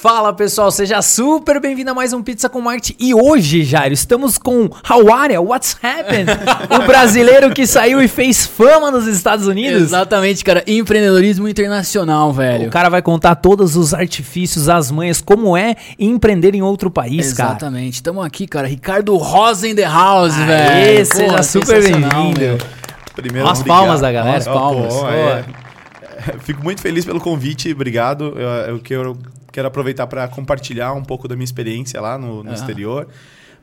Fala pessoal, seja super bem-vindo a mais um Pizza com Marketing. E hoje, Jairo, estamos com How are you? What's happened? o brasileiro que saiu e fez fama nos Estados Unidos. Exatamente, cara. Empreendedorismo internacional, velho. O cara vai contar todos os artifícios, as manhas, como é empreender em outro país, cara. Exatamente. Estamos aqui, cara. Ricardo Rosa in the house, Aê, velho. seja Porra, super bem-vindo. Primeiro, As palmas da galera. As palmas. Pô, Boa. é. Fico muito feliz pelo convite, obrigado. Eu, eu quero, quero aproveitar para compartilhar um pouco da minha experiência lá no, no exterior.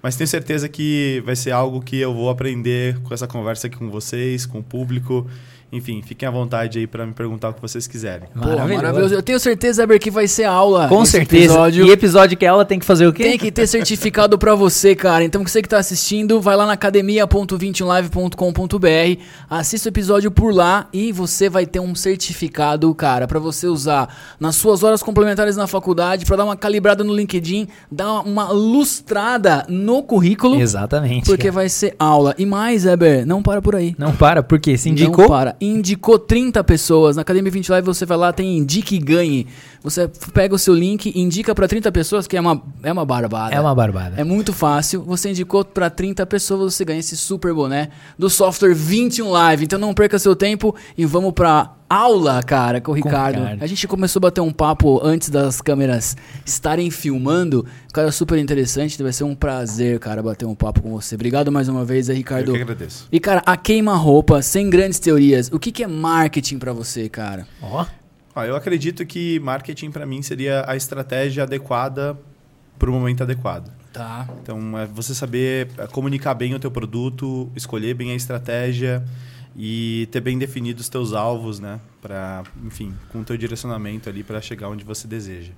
Mas tenho certeza que vai ser algo que eu vou aprender com essa conversa aqui com vocês, com o público. Enfim, fiquem à vontade aí para me perguntar o que vocês quiserem. Pô, maravilhoso. Eu tenho certeza, Eber, que vai ser aula. Com certeza. Episódio. E episódio que ela tem que fazer o quê? Tem que ter certificado pra você, cara. Então, você que tá assistindo, vai lá na academia.21live.com.br, assista o episódio por lá e você vai ter um certificado, cara, pra você usar nas suas horas complementares na faculdade, pra dar uma calibrada no LinkedIn, dar uma lustrada no currículo, Exatamente. porque cara. vai ser aula. E mais, Eber, não para por aí. Não para, porque se indicou. Não para. Indicou 30 pessoas. Na Academia 20 Live você vai lá, tem Indique e Ganhe. Você pega o seu link, indica pra 30 pessoas, que é uma, é uma barbada. É uma barbada. É muito fácil. Você indicou pra 30 pessoas, você ganha esse super boné do software 21 Live. Então não perca seu tempo e vamos pra aula, cara, com o Ricardo. Ricardo. A gente começou a bater um papo antes das câmeras estarem filmando. Cara, super interessante. Vai ser um prazer, cara, bater um papo com você. Obrigado mais uma vez, aí, Ricardo. Eu que agradeço. E, cara, a queima-roupa, sem grandes teorias, o que, que é marketing pra você, cara? Ó, Ah, eu acredito que marketing para mim seria a estratégia adequada para o momento adequado. Tá. Então, é você saber é, comunicar bem o teu produto, escolher bem a estratégia e ter bem definidos os teus alvos, né? Para, enfim, com o teu direcionamento ali para chegar onde você deseja.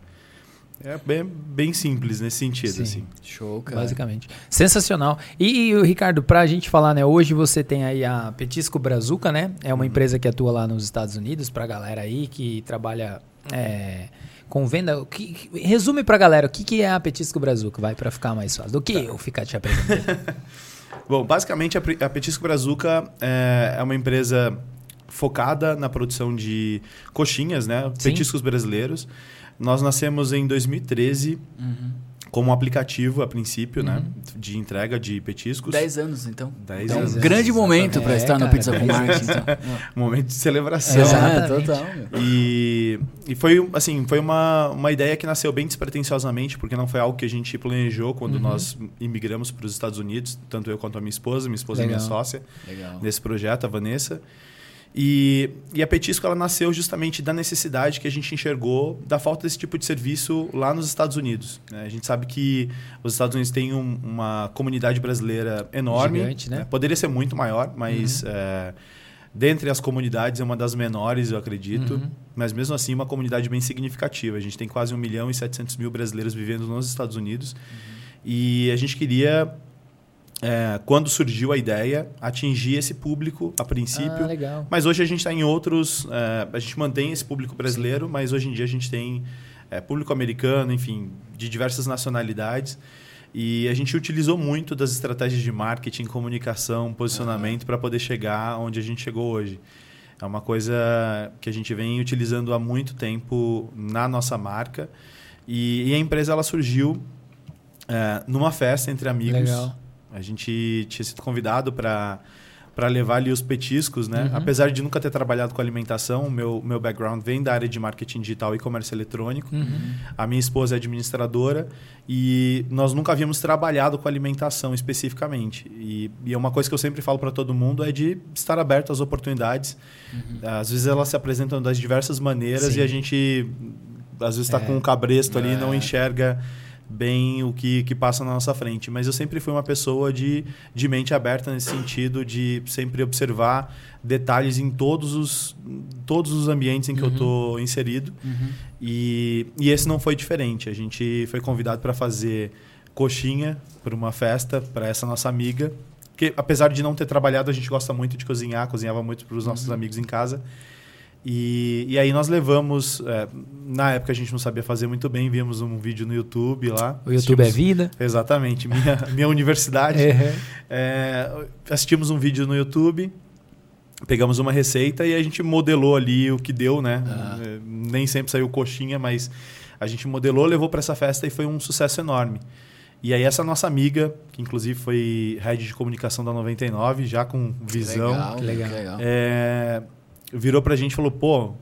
É bem, bem simples nesse sentido, Sim. assim. Show, cara. basicamente. Sensacional. E, e, Ricardo, pra gente falar, né? Hoje você tem aí a Petisco Brazuca, né? É uma empresa que atua lá nos Estados Unidos, pra galera aí que trabalha é, com venda. O Que, que- resume pra galera o que, que é a Petisco Brazuca, vai pra ficar mais fácil. Do que eu ficar te apresentando. Bom, basicamente a, a Petisco Brazuca é, é uma empresa focada na produção de coxinhas, né? Sim. Petiscos brasileiros. Nós nascemos em 2013 Uhum. como um aplicativo, a princípio, né? De entrega de petiscos. 10 anos, então. Dez É um anos, grande momento pra É, estar no cara, Pizza com dez Marketing, então. Momento de celebração. Exato. É, Exatamente. total. E, e foi, assim, foi uma, uma ideia que nasceu bem despretensiosamente, porque não foi algo que a gente planejou quando Uhum. nós imigramos para os Estados Unidos, tanto eu quanto a minha esposa, minha esposa é Legal. minha sócia Legal. nesse projeto, a Vanessa. E, e a Petisco ela nasceu justamente da necessidade que a gente enxergou da falta desse tipo de serviço lá nos Estados Unidos. né? A gente sabe que os Estados Unidos têm um- uma comunidade brasileira enorme. Gigante, né? Poderia ser muito maior, mas é, dentre as comunidades é uma das menores, eu acredito. Uhum. Mas mesmo assim, uma comunidade bem significativa. A gente tem quase 1 milhão e 700 mil brasileiros vivendo nos Estados Unidos. E a gente queria, é, quando surgiu a ideia, atingir esse público a princípio. Ah, legal. Mas hoje a gente está em outros. é, a gente mantém esse público brasileiro, mas hoje em dia a gente tem é, público americano, enfim, de diversas nacionalidades. E a gente utilizou muito das estratégias de marketing, comunicação, posicionamento para poder chegar onde a gente chegou hoje. É uma coisa que a gente vem utilizando há muito tempo na nossa marca. E, e a empresa ela surgiu é, numa festa entre amigos. Legal. A gente tinha sido convidado para para levar ali os petiscos, né? Uhum. Apesar de nunca ter trabalhado com alimentação, o meu, meu background vem da área de marketing digital e comércio eletrônico. Uhum. A minha esposa é administradora e nós nunca havíamos trabalhado com alimentação especificamente. E, e é uma coisa que eu sempre falo para todo mundo é de estar aberto às oportunidades. Às vezes elas se apresentam das diversas maneiras Sim. e a gente às vezes está É. com um cabresto ali e não É. enxerga bem o que, que passa na nossa frente. Mas eu sempre fui uma pessoa de, de mente aberta nesse sentido, de sempre observar detalhes em todos os, todos os ambientes em que eu estou inserido. Uhum. E, e esse não foi diferente. A gente foi convidado para fazer coxinha para uma festa para essa nossa amiga. Que apesar de não ter trabalhado, a gente gosta muito de cozinhar, cozinhava muito para os nossos amigos em casa. E, e aí nós levamos. é, na época a gente não sabia fazer muito bem, vimos um vídeo no YouTube lá. O YouTube é vida. Exatamente, minha, minha universidade. É. É, assistimos um vídeo no YouTube, pegamos uma receita e a gente modelou ali o que deu, né? Ah. É, Nem sempre saiu coxinha, mas A gente modelou, levou para essa festa e foi um sucesso enorme. E aí essa nossa amiga, que inclusive foi head de comunicação da 99, já com visão, Legal, Que legal. legal. é, virou pra gente e falou, pô,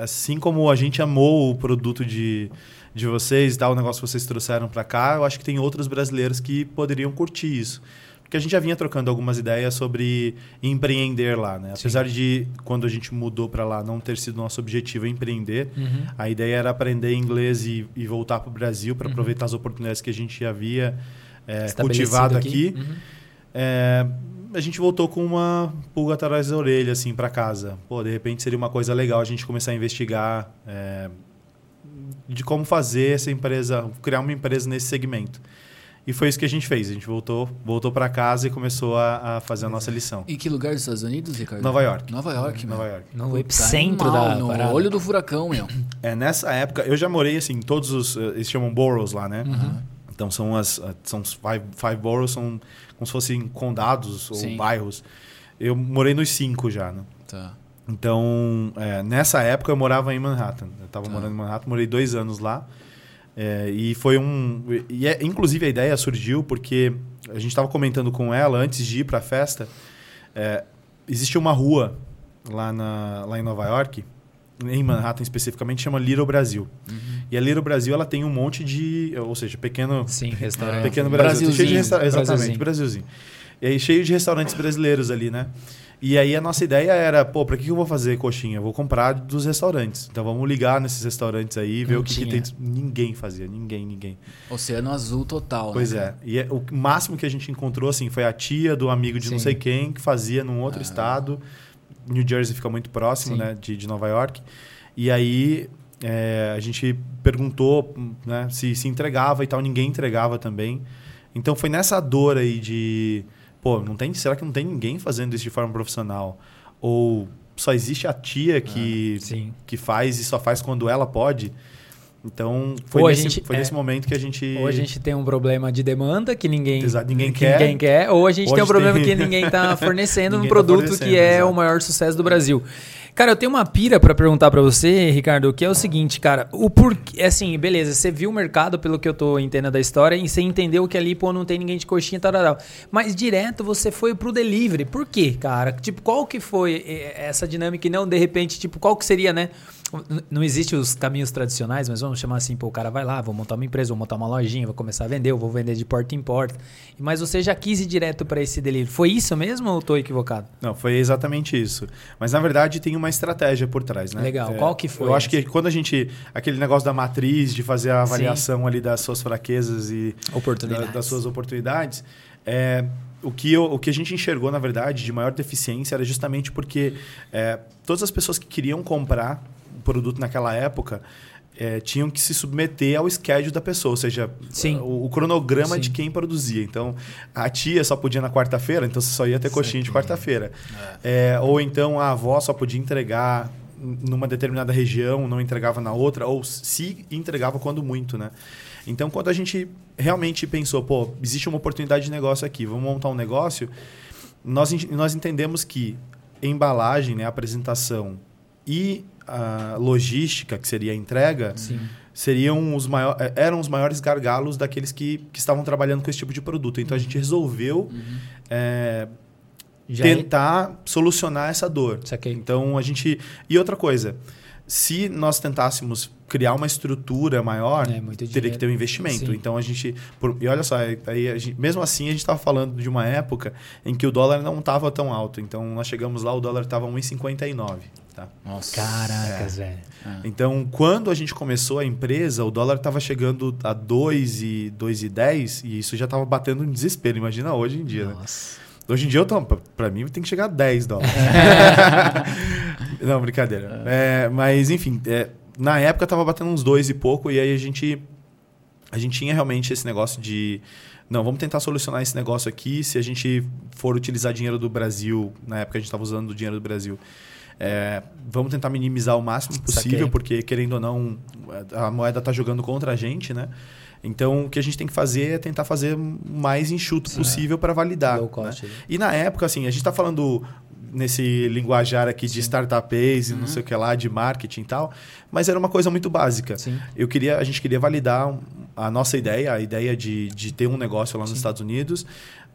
assim como a gente amou o produto de, de vocês e tal, o negócio que vocês trouxeram pra cá, eu acho que tem outros brasileiros que poderiam curtir isso. Porque a gente já vinha trocando algumas ideias sobre empreender lá, né? Apesar de, quando a gente mudou pra lá, não ter sido nosso objetivo empreender, Uhum. a ideia era aprender inglês e, e voltar pro Brasil para Uhum. aproveitar as oportunidades que a gente havia é, cultivado aqui. Uhum. É, a gente voltou com uma pulga atrás da orelha, assim, para casa. Pô, de repente seria uma coisa legal a gente começar a investigar é, de como fazer essa empresa, criar uma empresa nesse segmento. E foi isso que a gente fez. A gente voltou, voltou para casa e começou a, a fazer a nossa lição. Em que lugar dos Estados Unidos, Ricardo? Nova York. Nova York. Nova York. No epicentro da No parada. olho do furacão, meu. É, nessa época, eu já morei assim, todos os. eh, Eles chamam boroughs lá, né? Uhum. Então são as. eh, São os five, five boroughs, são como se fossem condados ou Sim. bairros. Eu morei nos cinco já, né? Tá. Então, é, nessa época eu morava em Manhattan. Eu estava Tá. morando em Manhattan, morei dois anos lá. É, e foi um. E é- inclusive a ideia surgiu porque a gente estava comentando com ela antes de ir para a festa. É, existe uma rua lá, na, lá em Nova York, em Manhattan especificamente, chama Little Brasil. Uhum. E a Little Brasil ela tem um monte de. Ou seja, pequeno, Sim, restaurante. pequeno Brasil. Cheio de resta- Exatamente, Brasilzinho. Brasilzinho. E aí cheio de restaurantes brasileiros ali, né? E aí a nossa ideia era, pô, pra que eu vou fazer coxinha? Eu vou comprar dos restaurantes. Então vamos ligar nesses restaurantes aí, ver Não o que, que tem. Ninguém fazia, ninguém, ninguém. Oceano azul total, Pois né? é. E é- o máximo que a gente encontrou, assim, foi a tia do amigo de não Sim. sei quem, que fazia num outro Ah. estado. New Jersey fica muito próximo, Sim. né, de, de Nova York. E aí é, a gente perguntou né, se se entregava e tal, ninguém entregava também. Então foi nessa dor aí de, pô, não tem, será que não tem ninguém fazendo isso de forma profissional? Ou só existe a tia que, Sim. que faz e só faz quando ela pode? Então foi, Ou nesse, gente- foi é. nesse momento que a gente. Ou a gente tem um problema de demanda que ninguém, Exato, ninguém que quer. ninguém quer, ou a gente tem um problema tem- que ninguém está fornecendo um Ninguém tá produto fornecendo, que é exato. o maior sucesso do Brasil. Cara, eu tenho uma pira pra perguntar pra você, Ricardo, que é o seguinte, cara, o porquê, assim, beleza, você viu o mercado pelo que eu tô entendendo da história e você entendeu que ali, pô, não tem ninguém de coxinha e tal, tal, tal. Mas direto você foi pro delivery. Por quê, cara? Tipo, qual que foi eh, essa dinâmica e não, de repente, tipo, qual que seria, né? Não existe os caminhos tradicionais, mas vamos chamar assim, pô, o cara vai lá, vou montar uma empresa, vou montar uma lojinha, vou começar a vender, eu vou vender de porta em porta. Mas você já quis ir direto pra esse delivery. Foi isso mesmo ou tô equivocado? Não, foi exatamente isso. Mas na verdade tem uma estratégia por trás, né? Legal. Qual que foi Eu acho essa? que quando a gente. Aquele negócio da matriz, de fazer a avaliação ali das suas fraquezas e Oportunidades. da- das suas oportunidades, é, o, que eu- o que a gente enxergou, na verdade, de maior deficiência era justamente porque é, todas as pessoas que queriam comprar produto naquela época. é, tinham que se submeter ao schedule da pessoa, ou seja, Sim. o, o cronograma Sim. de quem produzia. Então, a tia só podia na quarta-feira, então você só ia ter coxinha de quarta-feira. É, ou então a avó só podia entregar numa determinada região, não entregava na outra, ou se entregava quando muito, né? Então, quando a gente realmente pensou, pô, existe uma oportunidade de negócio aqui, vamos montar um negócio, nós, nós entendemos que embalagem, né, apresentação e a logística, que seria a entrega, Sim. seriam os maior, eh, eram os maiores gargalos daqueles que, que estavam trabalhando com esse tipo de produto. Então, a gente resolveu eh, Já é- tentar solucionar essa dor. Saquei. Então a gente. E outra coisa, se nós tentássemos criar uma estrutura maior, É, teria que ter um investimento. Sim. Então a gente. por- e olha só, aí gente- mesmo assim a gente estava falando de uma época em que o dólar não estava tão alto. Então nós chegamos lá, o dólar estava 1,59. Tá? Nossa. Caracas, velho. Então, quando a gente começou a empresa, o dólar estava chegando a 2 e 2,10 e isso já estava batendo um desespero. Imagina hoje em dia, né? Nossa. Hoje em dia, eu tô, pra- pra mim, tem que chegar a 10 dólares. Não, brincadeira. É, mas, enfim, é, na época tava batendo uns dois e pouco, e aí a gente, a gente tinha realmente esse negócio de. Não, vamos tentar solucionar esse negócio aqui. Se a gente for utilizar dinheiro do Brasil, na época a gente estava usando o dinheiro do Brasil, É, vamos tentar minimizar o máximo possível, Saquei. porque querendo ou não, a moeda está jogando contra a gente, né? Então, o que a gente tem que fazer é tentar fazer o mais enxuto possível para validar. Né? cost. E na época, assim, a gente está falando nesse linguajar aqui de startups e não sei o que lá, de marketing e tal, mas era uma coisa muito básica. Sim. Eu queria, a gente queria validar a nossa ideia, a ideia de, de ter um negócio lá nos Estados Unidos.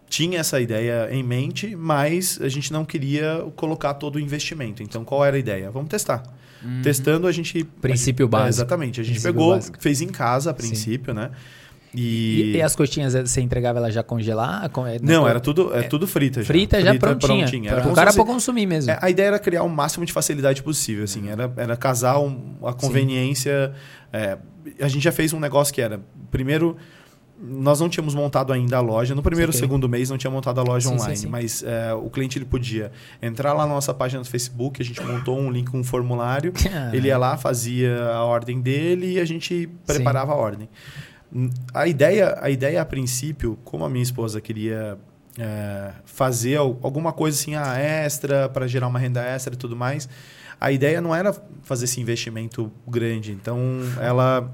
Tinha essa ideia em mente, mas a gente não queria colocar todo o investimento. Então, qual era a ideia? Vamos testar. Testando, a gente. Princípio a gente- básico. É, exatamente. A gente Princípio pegou, básico. fez em casa a princípio, né? E. E, e as coxinhas eh, você entregava ela já congelar? Com- eh, Não, na- era tudo, é, tudo frita já. frita já prontinha. Era Para como o cara para consumir mesmo. É, a ideia era criar o máximo de facilidade possível, assim. Era, era casar um- a conveniência. é, a gente já fez um negócio que era, primeiro, nós não tínhamos montado ainda a loja. No primeiro, Saquei. segundo mês, não tinha montado a loja Sim, sim, online. sim. Mas é, o cliente ele podia entrar lá na nossa página do Facebook, a gente montou um link com um formulário. Ah, Ele ia lá, fazia a ordem dele e a gente preparava a ordem. A ideia, a ideia a princípio, como a minha esposa queria é, fazer al- alguma coisa assim, ah, extra, para gerar uma renda extra e tudo mais, a ideia não era fazer esse investimento grande. Então, ela,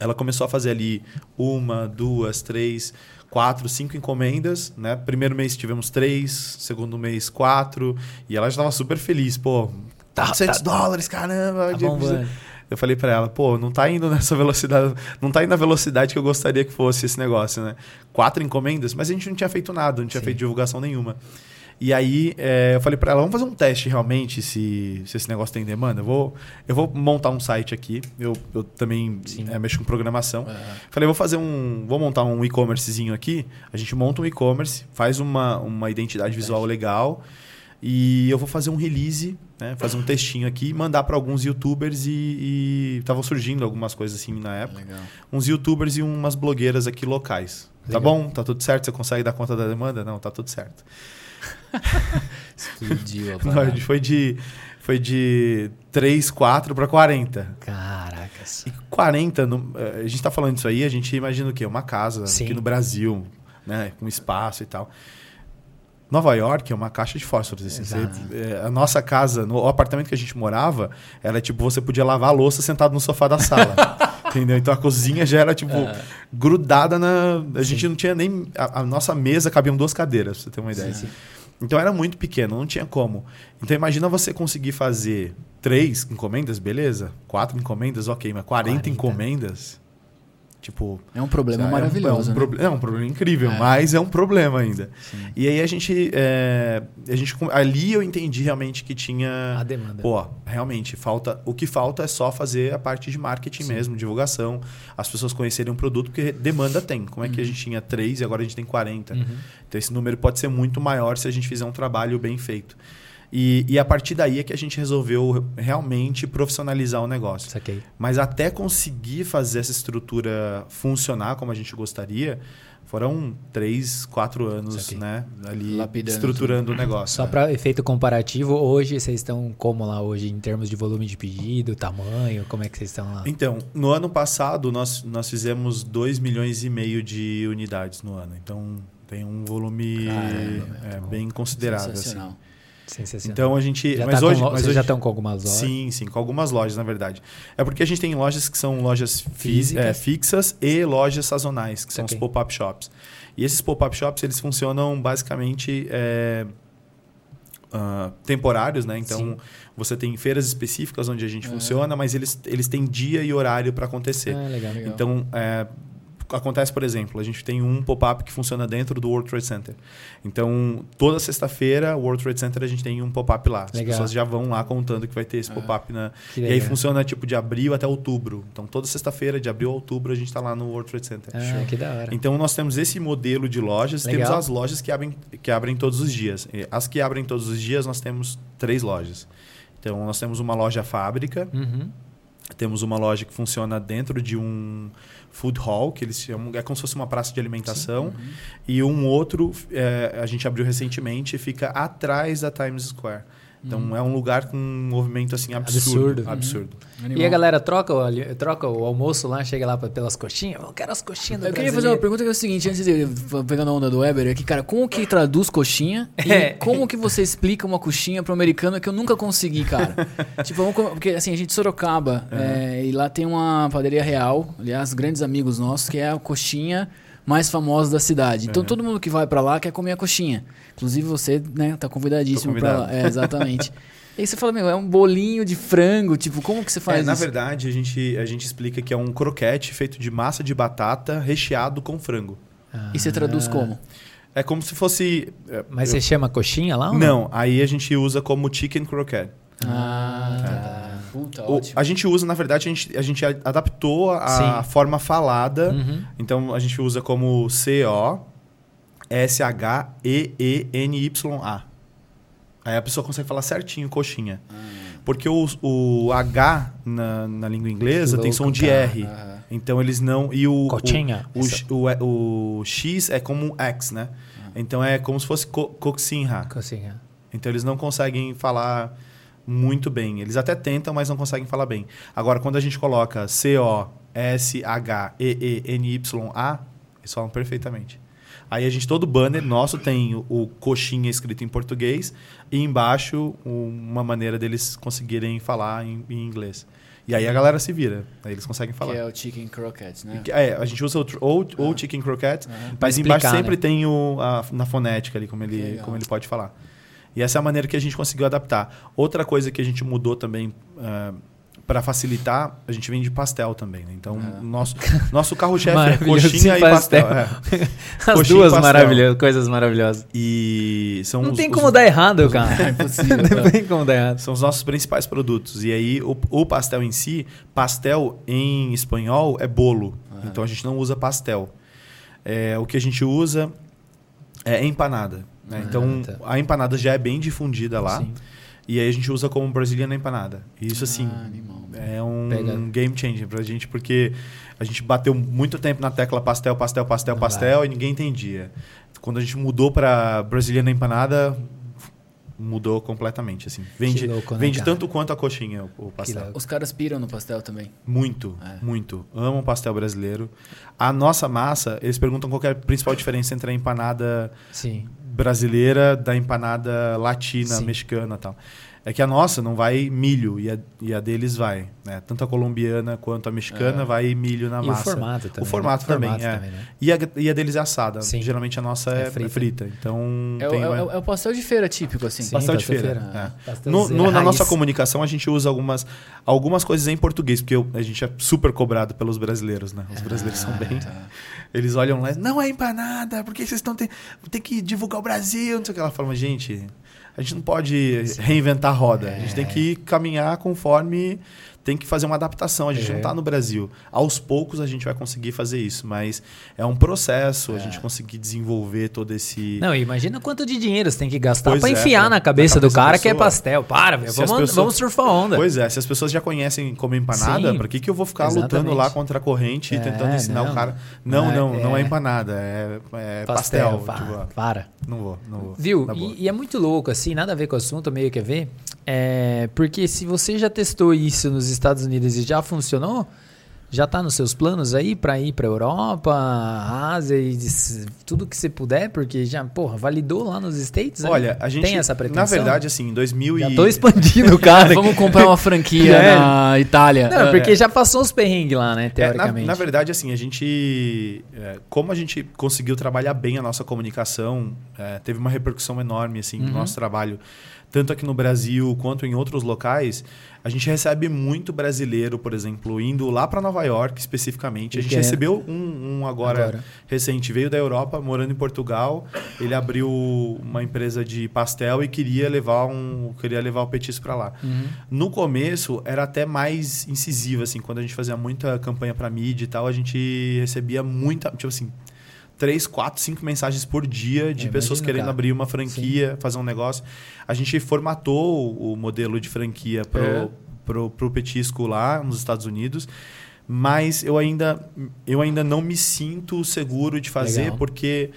ela começou a fazer ali uma, duas, três, quatro, cinco encomendas. Né? Primeiro mês tivemos três, segundo mês quatro, e ela já estava super feliz. Pô, Tá- 400 tá- dólares, caramba! Tá bombando. eu falei pra ela, pô, não tá indo nessa velocidade, não tá indo na velocidade que eu gostaria que fosse esse negócio, né? Quatro encomendas, mas a gente não tinha feito nada, não tinha Sim. feito divulgação nenhuma. E aí é, eu falei pra ela, vamos fazer um teste realmente se, se esse negócio tem demanda. Eu vou, eu vou montar um site aqui. Eu, eu também é, mexo com programação. É. Falei, vou fazer um. Vou montar um e-commercezinho aqui. A gente monta um e-commerce, faz uma, uma identidade visual legal. E eu vou fazer um release, né? Fazer um textinho aqui, mandar para alguns youtubers e estavam surgindo algumas coisas assim na época. Legal. Uns youtubers e umas blogueiras aqui locais. Tá Legal. bom? Tá tudo certo? Você consegue dar conta da demanda? Não, tá tudo certo. Explodiu a Não, parada. gente foi de foi de 3, 4 para 40. Caracas. E 40, no- eh, a gente tá falando disso aí, a gente imagina o quê? Uma casa Sim. aqui no Brasil, né? Com espaço e tal. Nova York é uma caixa de fósforos. Assim, você- eh, a nossa casa, no o apartamento que a gente morava, era tipo, você podia lavar a louça sentado no sofá da sala. entendeu? Então a cozinha já era, tipo, grudada na. A gente não tinha nem. A, a nossa mesa cabiam duas cadeiras, pra você ter uma ideia. sim. Então era muito pequeno, não tinha como. Então imagina você conseguir fazer três encomendas, beleza? Quatro encomendas, ok, mas 40, 40. encomendas. Tipo. É um problema é um- maravilhoso, é um, né? proble- é um problema incrível, É. mas é um problema ainda. Sim. E aí a gente, é, a gente. Ali eu entendi realmente que tinha. A demanda. Pô, realmente, falta. O que falta é só fazer a parte de marketing mesmo, divulgação, as pessoas conhecerem um produto, porque demanda tem. Como é que a gente tinha três e agora a gente tem 40? Uhum. Então esse número pode ser muito maior se a gente fizer um trabalho bem feito. E, e a partir daí é que a gente resolveu realmente profissionalizar o negócio. Saquei. Mas até conseguir fazer essa estrutura funcionar como a gente gostaria, foram três, quatro anos, né? Ali Lapidando estruturando o negócio. Só né? para efeito comparativo, hoje vocês estão como lá hoje em termos de volume de pedido, tamanho, como é que vocês estão lá? Então, no ano passado, nós, nós fizemos 2 milhões e meio de unidades no ano. Então, tem um volume Caramba, é, bem considerável. Assim. Sensacional. Sensacional. Então, a gente... já mas tá hoje, com, mas vocês hoje já estão com algumas lojas? Sim, sim, com algumas lojas, na verdade. É porque a gente tem lojas que são lojas fi- é, fixas e lojas sazonais, que são Saquei. os pop-up shops. E esses pop-up shops, eles funcionam basicamente é, ah, temporários, né? Então, Sim. você tem feiras específicas onde a gente Aham. funciona, mas eles, eles têm dia e horário para acontecer. Ah, legal. Legal. Então, é, acontece, por exemplo, a gente tem um pop-up que funciona dentro do World Trade Center. Então, toda sexta-feira, o World Trade Center, a gente tem um pop-up lá. As Legal. pessoas já vão lá contando que vai ter esse Ah, pop-up na. Que E aí funciona tipo de abril até outubro. Então, toda sexta-feira, de abril a outubro, a gente está lá no World Trade Center. Ah, que da hora. Então, nós temos esse modelo de lojas. Legal. Temos as lojas que abrem, que abrem todos os dias. E As que abrem todos os dias, nós temos três lojas. Então, nós temos uma loja fábrica, Uhum. Temos uma loja que funciona dentro de um food hall, que eles chamam, é como se fosse uma praça de alimentação. E um outro, é, a gente abriu recentemente, fica atrás da Times Square. Então é um lugar com um movimento assim absurdo. Absurdo. Absurdo. Animal. E a galera troca o, troca o almoço lá, chega lá pelas coxinhas. Eu quero as coxinhas do Eu queria fazer uma pergunta que é o seguinte, antes de pegando a onda do Weber aqui, cara, como que traduz coxinha e É. como que você explica uma coxinha pro americano que eu nunca consegui, cara? tipo, vamos porque assim, a gente é de Sorocaba é, e lá tem uma padaria real, aliás, grandes amigos nossos, que é a coxinha mais famosa da cidade. Então todo mundo que vai pra lá quer comer a coxinha. Inclusive você, né, tá convidadíssimo convidado. lá. É, exatamente. E aí você fala, meu, é um bolinho de frango, tipo, como que você faz É, na isso? verdade, a gente, a gente explica que é um croquete feito de massa de batata recheado com frango. E você traduz como? É como se fosse. é, Mas eu- você chama coxinha lá? ou Não, aí a gente usa como chicken croquette. Ah, tá. Puta, O- ótimo. a gente usa, na verdade, a gente, a gente adaptou a Sim. forma falada. Uhum. Então a gente usa como C-O-S-H-E-E-N-Y-A. Aí a pessoa consegue falar certinho coxinha. Ah. Porque o, o H na, na língua inglesa tem som de. R. Aham. Então eles não. E o. Coxinha. O, o, X- o, o X é como um X, né? Então é como se fosse co coxinha. Coxinha. Então eles não conseguem falar muito bem. Eles até tentam, mas não conseguem falar bem. Agora, quando a gente coloca C-O-S-H-E-E-N-Y-A, eles falam perfeitamente. Aí a gente, todo banner nosso tem o, o coxinha escrito em português e embaixo uma maneira deles conseguirem falar em, em inglês. E aí a galera se vira. Aí eles conseguem falar. Que é o chicken croquettes, né? É, a gente usa o, ou, ou chicken croquette, Aham. Pra mas embaixo explicar, sempre né? tem o, a- na fonética ali, como ele, legal. como ele pode falar. E essa é a maneira que a gente conseguiu adaptar. Outra coisa que a gente mudou também para facilitar, a gente vende pastel também. Né? Então, Ah. nosso, nosso carro-chefe é coxinha e pastel. pastel. é. As Coxinha duas pastel. maravilhosas, coisas maravilhosas. E são Não os- tem os- como dar errado, cara. É impossível. Não cara. tem como dar errado. São os nossos principais produtos. E aí, o, o pastel em si, pastel em espanhol é bolo. Então a gente não usa pastel. É, o que a gente usa é empanada. né? Ah, então tá. a empanada já é bem difundida lá. Sim. E aí a gente usa como brasileira empanada. E isso, assim, Ah, animal. é um Pega. game changer pra gente, porque a gente bateu muito tempo na tecla pastel, pastel, pastel, pastel e ninguém entendia. Quando a gente mudou pra brasileira empanada, mudou completamente, assim. Vende, louco, né, vende cara? tanto quanto a coxinha, o, o pastel. Os caras piram no pastel também. Muito, É. muito. Amam pastel brasileiro. A nossa massa, eles perguntam qual é a principal diferença entre a empanada Sim. brasileira da empanada latina, Sim. mexicana e tal. É que a nossa não vai milho e a, e a deles vai. Né? Tanto a colombiana quanto a mexicana É. vai milho na E massa. o formato também. O formato né? também, Formato é. também, né? E, a, e a deles é assada. Sim. Geralmente a nossa É é, é frita. frita. Então É, o- tem é o- uma- é o pastel de feira típico, assim. Sim, pastel de feira. feira. é. No- no- na nossa comunicação a gente usa algumas, algumas coisas em português, porque eu- a gente é super cobrado pelos brasileiros, né? Os brasileiros são bem. tá. Eles olham lá, não é empanada, por que vocês estão tem, tem que divulgar o Brasil? Não sei o que. Ela fala, gente, a gente não pode reinventar a roda. A gente tem que caminhar conforme. Tem que fazer uma adaptação. A gente É. não está no Brasil. Aos poucos a gente vai conseguir fazer isso, mas é um processo a É. gente conseguir desenvolver todo esse. Não, imagina quanto de dinheiro você tem que gastar pra é, enfiar pra- na cabeça na do cabeça da cara que é pastel. Para, as Vamos, pessoas- vamos surfar onda. Pois é, se as pessoas já conhecem como empanada, para que, que eu vou ficar Exatamente. lutando lá contra a corrente e É, tentando ensinar não. o cara? Não, Não é- não, é é- empanada, é, é pastel. para, tipo, para. não vou, não vou. Viu? E, e é muito louco, assim, nada a ver com o assunto, meio que a ver. É, porque se você já testou isso nos Estados Unidos e já funcionou, já tá nos seus planos aí pra ir pra Europa, Ásia e tudo que você puder, porque já, porra, validou lá nos States? aí? Olha, a gente. tem essa pretensão? Na verdade, assim, em 2000 já e... tô expandindo, cara. Vamos comprar uma franquia É. na Itália. Não, porque já passou os perrengues lá, né, É, na, teoricamente. na verdade, assim, a gente. é, como a gente conseguiu trabalhar bem a nossa comunicação, é, teve uma repercussão enorme, assim, no Uhum. nosso trabalho, tanto aqui no Brasil quanto em outros locais. A gente recebe muito brasileiro, por exemplo, indo lá para Nova York especificamente. A gente querendo. recebeu um, um agora, Agora. recente, veio da Europa, morando em Portugal. Ele abriu uma empresa de pastel e queria levar um, queria levar o petisco para lá. Uhum. No começo era até mais incisivo, assim, quando a gente fazia muita campanha para mídia e tal, a gente recebia muita, tipo assim, três, quatro, cinco mensagens por dia de Eu pessoas querendo cara. abrir uma franquia, fazer um negócio. A gente formatou o modelo de franquia pro, É. pro, pro petisco lá nos Estados Unidos. Mas eu ainda, eu ainda não me sinto seguro de fazer, Legal. porque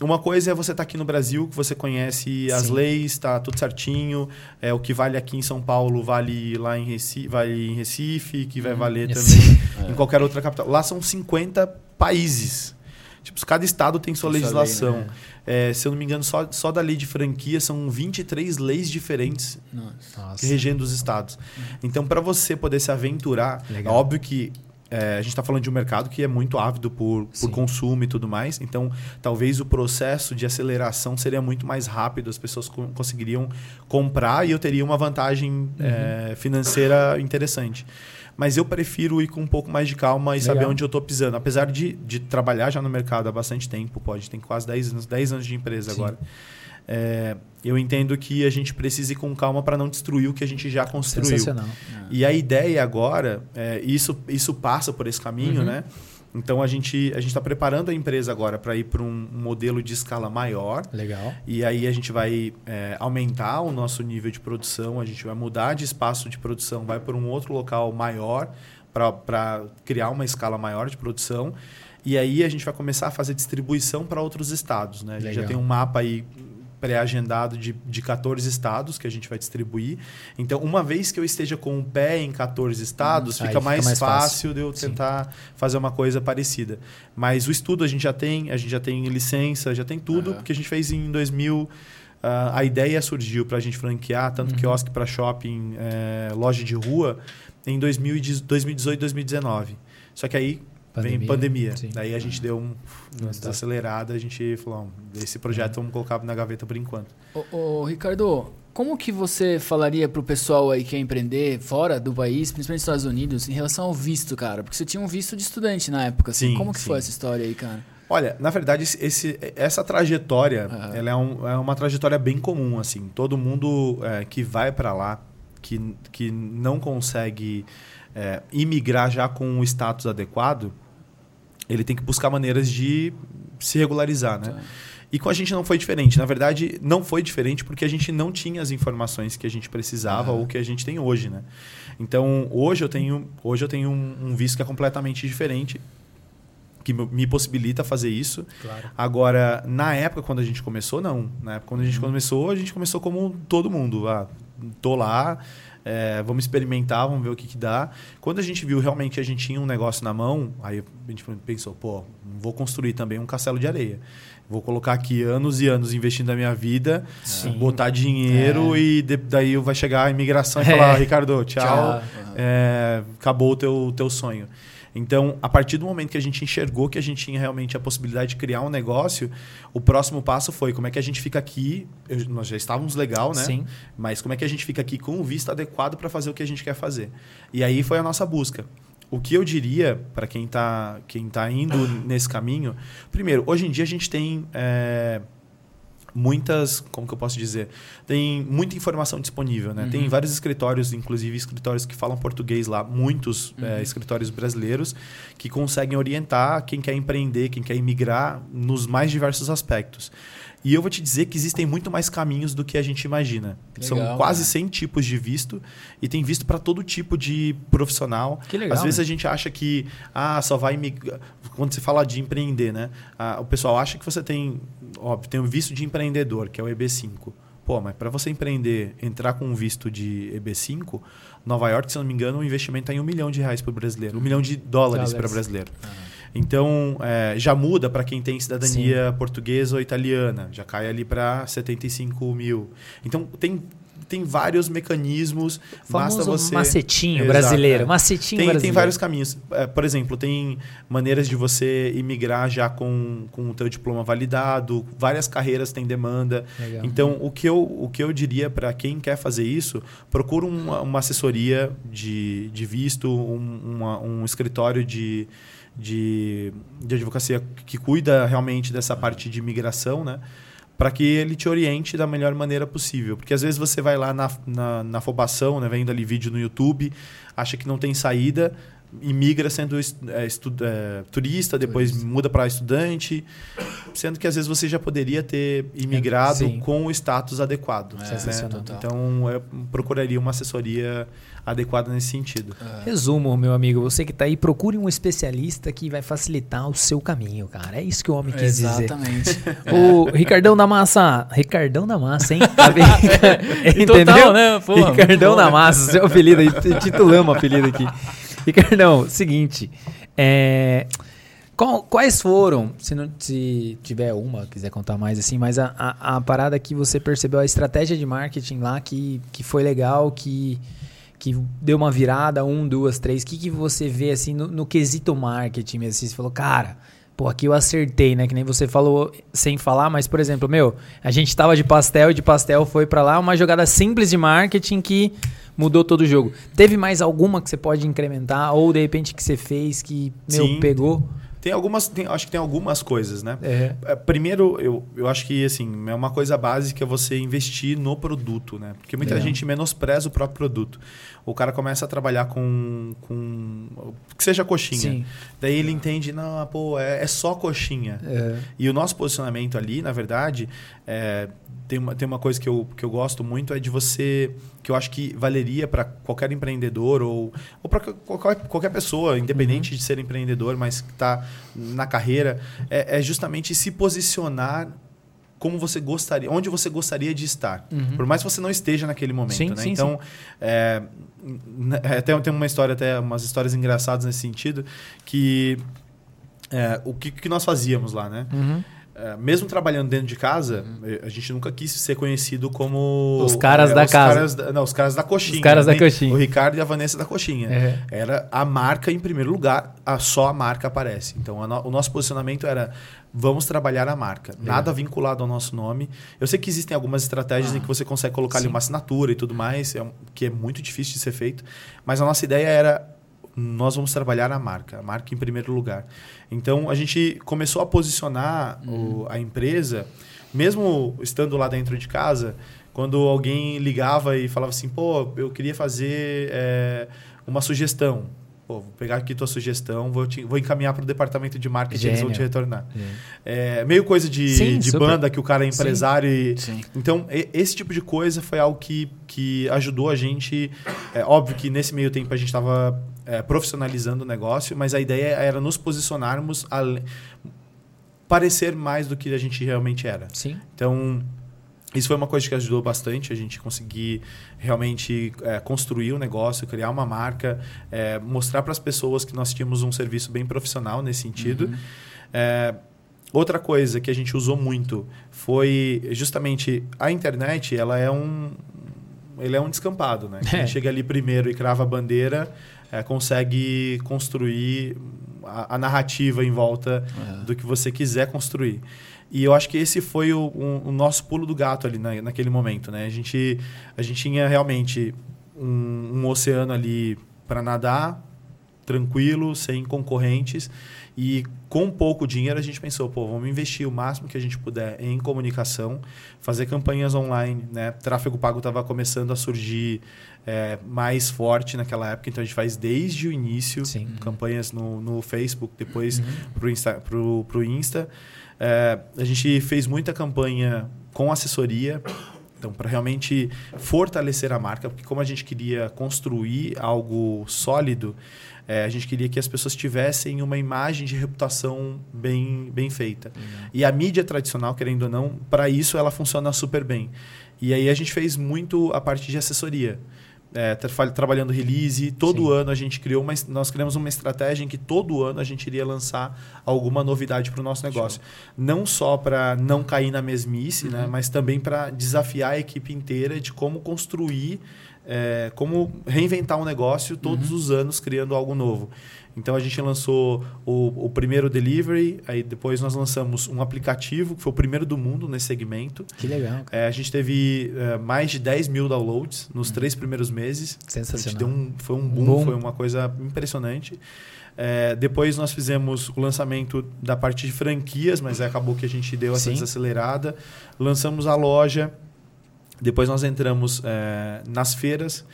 uma coisa é você estar aqui no Brasil, que você conhece as Sim. leis, está tudo certinho. É, o que vale aqui em São Paulo vale lá em Recife, vale em Recife que vai valer Sim. também em qualquer outra capital. Lá são 50 países. Tipo, cada estado tem sua Tem sua legislação. lei, né? É, se eu não me engano, só, só da lei de franquia são 23 leis diferentes Nossa. Nossa. regendo os estados. Então, para você poder se aventurar, Legal. é óbvio que é, a gente está falando de um mercado que é muito ávido por, Sim. por consumo e tudo mais. Então, talvez o processo de aceleração seria muito mais rápido, as pessoas co- conseguiriam comprar e eu teria uma vantagem Uhum. é, financeira interessante. Mas eu prefiro ir com um pouco mais de calma e Legal. saber onde eu estou pisando. Apesar de, de trabalhar já no mercado há bastante tempo, pode, tem quase 10 anos, 10 anos de empresa Sim. agora. É, eu entendo que a gente precisa ir com calma para não destruir o que a gente já construiu. Sensacional. E a ideia agora, é, isso, isso passa por esse caminho, Uhum. né? Então a gente a gente está preparando a empresa agora para ir para um modelo de escala maior. Legal. E aí a gente vai é, aumentar o nosso nível de produção, a gente vai mudar de espaço de produção, vai para um outro local maior para criar uma escala maior de produção. E aí a gente vai começar a fazer distribuição para outros estados. Né? A gente Legal. já tem um mapa aí pré-agendado de, de 14 estados que a gente vai distribuir. Então, uma vez que eu esteja com o pé em 14 estados, Aí fica, fica mais, mais fácil, fácil. de eu Sim. tentar fazer uma coisa parecida. Mas o estudo a gente já tem, a gente já tem licença, já tem tudo, Aham. porque a gente fez em 2000. ah, a ideia surgiu para a gente franquear tanto Uhum. quiosque para shopping, eh, loja de rua, em 2018, 2018, 2019. Só que aí vem Pandemia, pandemia. sim. Daí a gente deu um, uma desacelerada, a gente falou, "Ó, esse projeto vamos colocar na gaveta por enquanto. Ô, ô, Ricardo, como que você falaria pro pessoal aí que quer empreender fora do país, principalmente nos Estados Unidos, em relação ao visto, cara? Porque você tinha um visto de estudante na época, assim. Sim, como que sim. foi essa história aí, cara? Olha, na verdade, esse- essa trajetória, ela é, um- é uma trajetória bem comum, assim. Todo mundo é, que vai para lá, que, que não consegue é, imigrar já com o status adequado, ele tem que buscar maneiras de se regularizar, né? Tá. E com a gente não foi diferente. Na verdade, não foi diferente porque a gente não tinha as informações que a gente precisava Aham. ou que a gente tem hoje, né? Então, hoje eu tenho, hoje eu tenho um, um visto que é completamente diferente, que me- possibilita fazer isso. Claro. Agora, na época, quando a gente começou, não. Na época, quando a gente começou, a gente começou como todo mundo. Ah, tô lá, é, vamos experimentar, vamos ver o que, que dá. Quando a gente viu realmente que a gente tinha um negócio na mão, aí a gente pensou, pô, vou construir também um castelo de areia. Vou colocar aqui anos e anos investindo a minha vida, Sim. botar dinheiro É. e de- daí vai chegar a imigração e É. falar, Ricardo, tchau, Tchau. é, acabou o teu, teu sonho. Então, a partir do momento que a gente enxergou que a gente tinha realmente a possibilidade de criar um negócio, o próximo passo foi como é que a gente fica aqui. eu- nós já estávamos legal, né? Sim. Mas como é que a gente fica aqui com o visto adequado para fazer o que a gente quer fazer? E aí foi a nossa busca. O que eu diria para quem está quem tá indo nesse caminho, primeiro, hoje em dia a gente tem é, muitas, como que eu posso dizer, tem muita informação disponível, né? Tem Uhum. vários escritórios, inclusive escritórios que falam português lá, muitos é, Uhum. escritórios brasileiros que conseguem orientar quem quer empreender, quem quer imigrar nos mais diversos aspectos. E eu vou te dizer que existem muito mais caminhos do que a gente imagina. São Legal, quase cara. 100 tipos de visto e tem visto para todo tipo de profissional. Que legal. Às vezes né? a gente acha que ah, só vai imigrar. Quando se fala de empreender, né? Ah, o pessoal acha que você tem, óbvio, tem o visto de empreendedor, que é o EB5. Pô, mas para você empreender, entrar com um visto de EB5, Nova York, se não me engano, o investimento está em um milhão de reais para o brasileiro, um milhão de dólares para Dólares. brasileiro. Então, é, já muda para quem tem cidadania portuguesa ou italiana. Já cai ali para 75 mil. Então, tem, tem vários mecanismos. Famoso basta você... macetinho Exato, brasileiro. é. Macetinho Tem, brasileiro. tem vários caminhos. É, por exemplo, tem maneiras de você imigrar já com, com o teu diploma validado. Várias carreiras têm demanda. Legal. Então, o que eu, o que eu diria para quem quer fazer isso, procura uma, uma assessoria de, de visto, um, uma- um escritório de, de, de advocacia que cuida realmente dessa parte de imigração, né? Para que ele te oriente da melhor maneira possível. Porque às vezes você vai lá na, na, na afobação, né? vendo ali vídeo no YouTube, acha que não tem saída. Imigra sendo é, estu, é, turista, depois turista. muda para estudante, sendo que às vezes você já poderia ter imigrado é, com o status adequado. É, né? Então eu procuraria uma assessoria adequada nesse sentido. É. Resumo, meu amigo, você que está aí, procure um especialista que vai facilitar o seu caminho, cara. É isso que o homem quis Exatamente. dizer. Exatamente. o Ricardão da Massa, Ricardão da Massa, hein? Tá? Entendeu? Total, né? Porra, Ricardão da Massa, seu apelido aí, titulamos o apelido aqui. Ricardão, seguinte, é... Qual, quais foram, se não se tiver uma, quiser contar mais assim, mas a, a, a, parada que você percebeu, a estratégia de marketing lá que, que foi legal, que que deu uma virada, um, duas, três. O que, que você vê assim no, no quesito marketing mesmo? Assim, você falou, cara, pô, aqui eu acertei, né? Que nem você falou sem falar, mas, por exemplo, meu, a gente tava de pastel e de pastel foi para lá, uma jogada simples de marketing que mudou todo o jogo. Teve mais alguma que você pode incrementar? Ou de repente que você fez que, meu, Sim. pegou? Tem algumas, tem, acho que tem algumas coisas, né? É. é. Primeiro, eu, eu acho que assim, é uma coisa básica você investir no produto, né? Porque muita é. gente menospreza o próprio produto. O cara começa a trabalhar com, com que seja coxinha. Sim. Daí ele entende, não, pô, é, é só coxinha. É. E o nosso posicionamento ali, na verdade, é, tem uma, tem uma coisa que eu, que eu gosto muito, é de você, que eu acho que valeria para qualquer empreendedor ou, ou para qualquer, qualquer pessoa, independente uhum. de ser empreendedor, mas que está na carreira, é, é justamente se posicionar como você gostaria, onde você gostaria de estar. Uhum. Por mais que você não esteja naquele momento, sim, né? Sim, então, sim. É, tem, tem uma história, até umas histórias engraçadas nesse sentido, que é, o que, que nós fazíamos lá, né? Uhum. É, mesmo trabalhando dentro de casa, uhum. a gente nunca quis ser conhecido como. Os caras é, da os casa. Caras da, não, os caras da coxinha. Os caras da coxinha. O Ricardo e a Vanessa da coxinha. É. Era a marca em primeiro lugar, a, só a marca aparece. Então no, o nosso posicionamento era: vamos trabalhar a marca. Nada vinculado ao nosso nome. Eu sei que existem algumas estratégias ah, em que você consegue colocar sim. ali uma assinatura e tudo mais, é, que é muito difícil de ser feito. Mas a nossa ideia era nós vamos trabalhar a marca, a marca em primeiro lugar. Então a gente começou a posicionar uhum. o, a empresa, mesmo estando lá dentro de casa, quando alguém ligava e falava assim, pô, eu queria fazer é, uma sugestão. Pô, vou pegar aqui tua sugestão, vou, te, vou encaminhar para o departamento de marketing, Gênio. eles vão te retornar. É, meio coisa de, Sim, de banda, que o cara é empresário. Sim. E, Sim. Então, e, esse tipo de coisa foi algo que, que ajudou a gente. É óbvio que nesse meio tempo a gente estava é, profissionalizando o negócio, mas a ideia era nos posicionarmos, a, parecer mais do que a gente realmente era. Sim. Então isso foi uma coisa que ajudou bastante a gente conseguir realmente é, construir o um negócio, criar uma marca, é, mostrar para as pessoas que nós tínhamos um serviço bem profissional nesse sentido. Uhum. É, outra coisa que a gente usou muito foi justamente a internet. Ela é um, ele é um descampado, né? Quem chega ali primeiro e crava a bandeira é, consegue construir a, a, narrativa em volta do que você quiser construir. E eu acho que esse foi o, um, o nosso pulo do gato ali na, naquele momento, né? A gente, a gente tinha realmente um, um oceano ali para nadar, tranquilo, sem concorrentes. E com pouco dinheiro a gente pensou, pô, vamos investir o máximo que a gente puder em comunicação, fazer campanhas online, né? Tráfego pago estava começando a surgir é, mais forte naquela época, então a gente faz desde o início Sim. campanhas no, no Facebook, depois uhum. para o Insta. Pro, pro Insta. É, a gente fez muita campanha com assessoria, então, para realmente fortalecer a marca, porque como a gente queria construir algo sólido, é, a gente queria que as pessoas tivessem uma imagem de reputação bem, bem feita. Uhum. E a mídia tradicional, querendo ou não, para isso ela funciona super bem. E aí a gente fez muito a parte de assessoria é, trabalhando release. Todo Sim. ano a gente criou uma, nós criamos uma estratégia em que todo ano a gente iria lançar alguma novidade para o nosso negócio. Show. Não só para não cair na mesmice, uhum. né, mas também para desafiar a equipe inteira de como construir, é, como reinventar um negócio todos uhum. os anos criando algo novo. Então a gente lançou o, o, primeiro delivery, aí depois nós lançamos um aplicativo, que foi o primeiro do mundo nesse segmento. Que legal. É, a gente teve é, mais de 10 mil downloads nos uhum. três primeiros meses. Sensacional. Um, foi um boom, boom, foi uma coisa impressionante. É, depois nós fizemos o lançamento da parte de franquias, mas acabou que a gente deu essa Sim. desacelerada. Lançamos a loja Depois nós entramos é, nas feiras,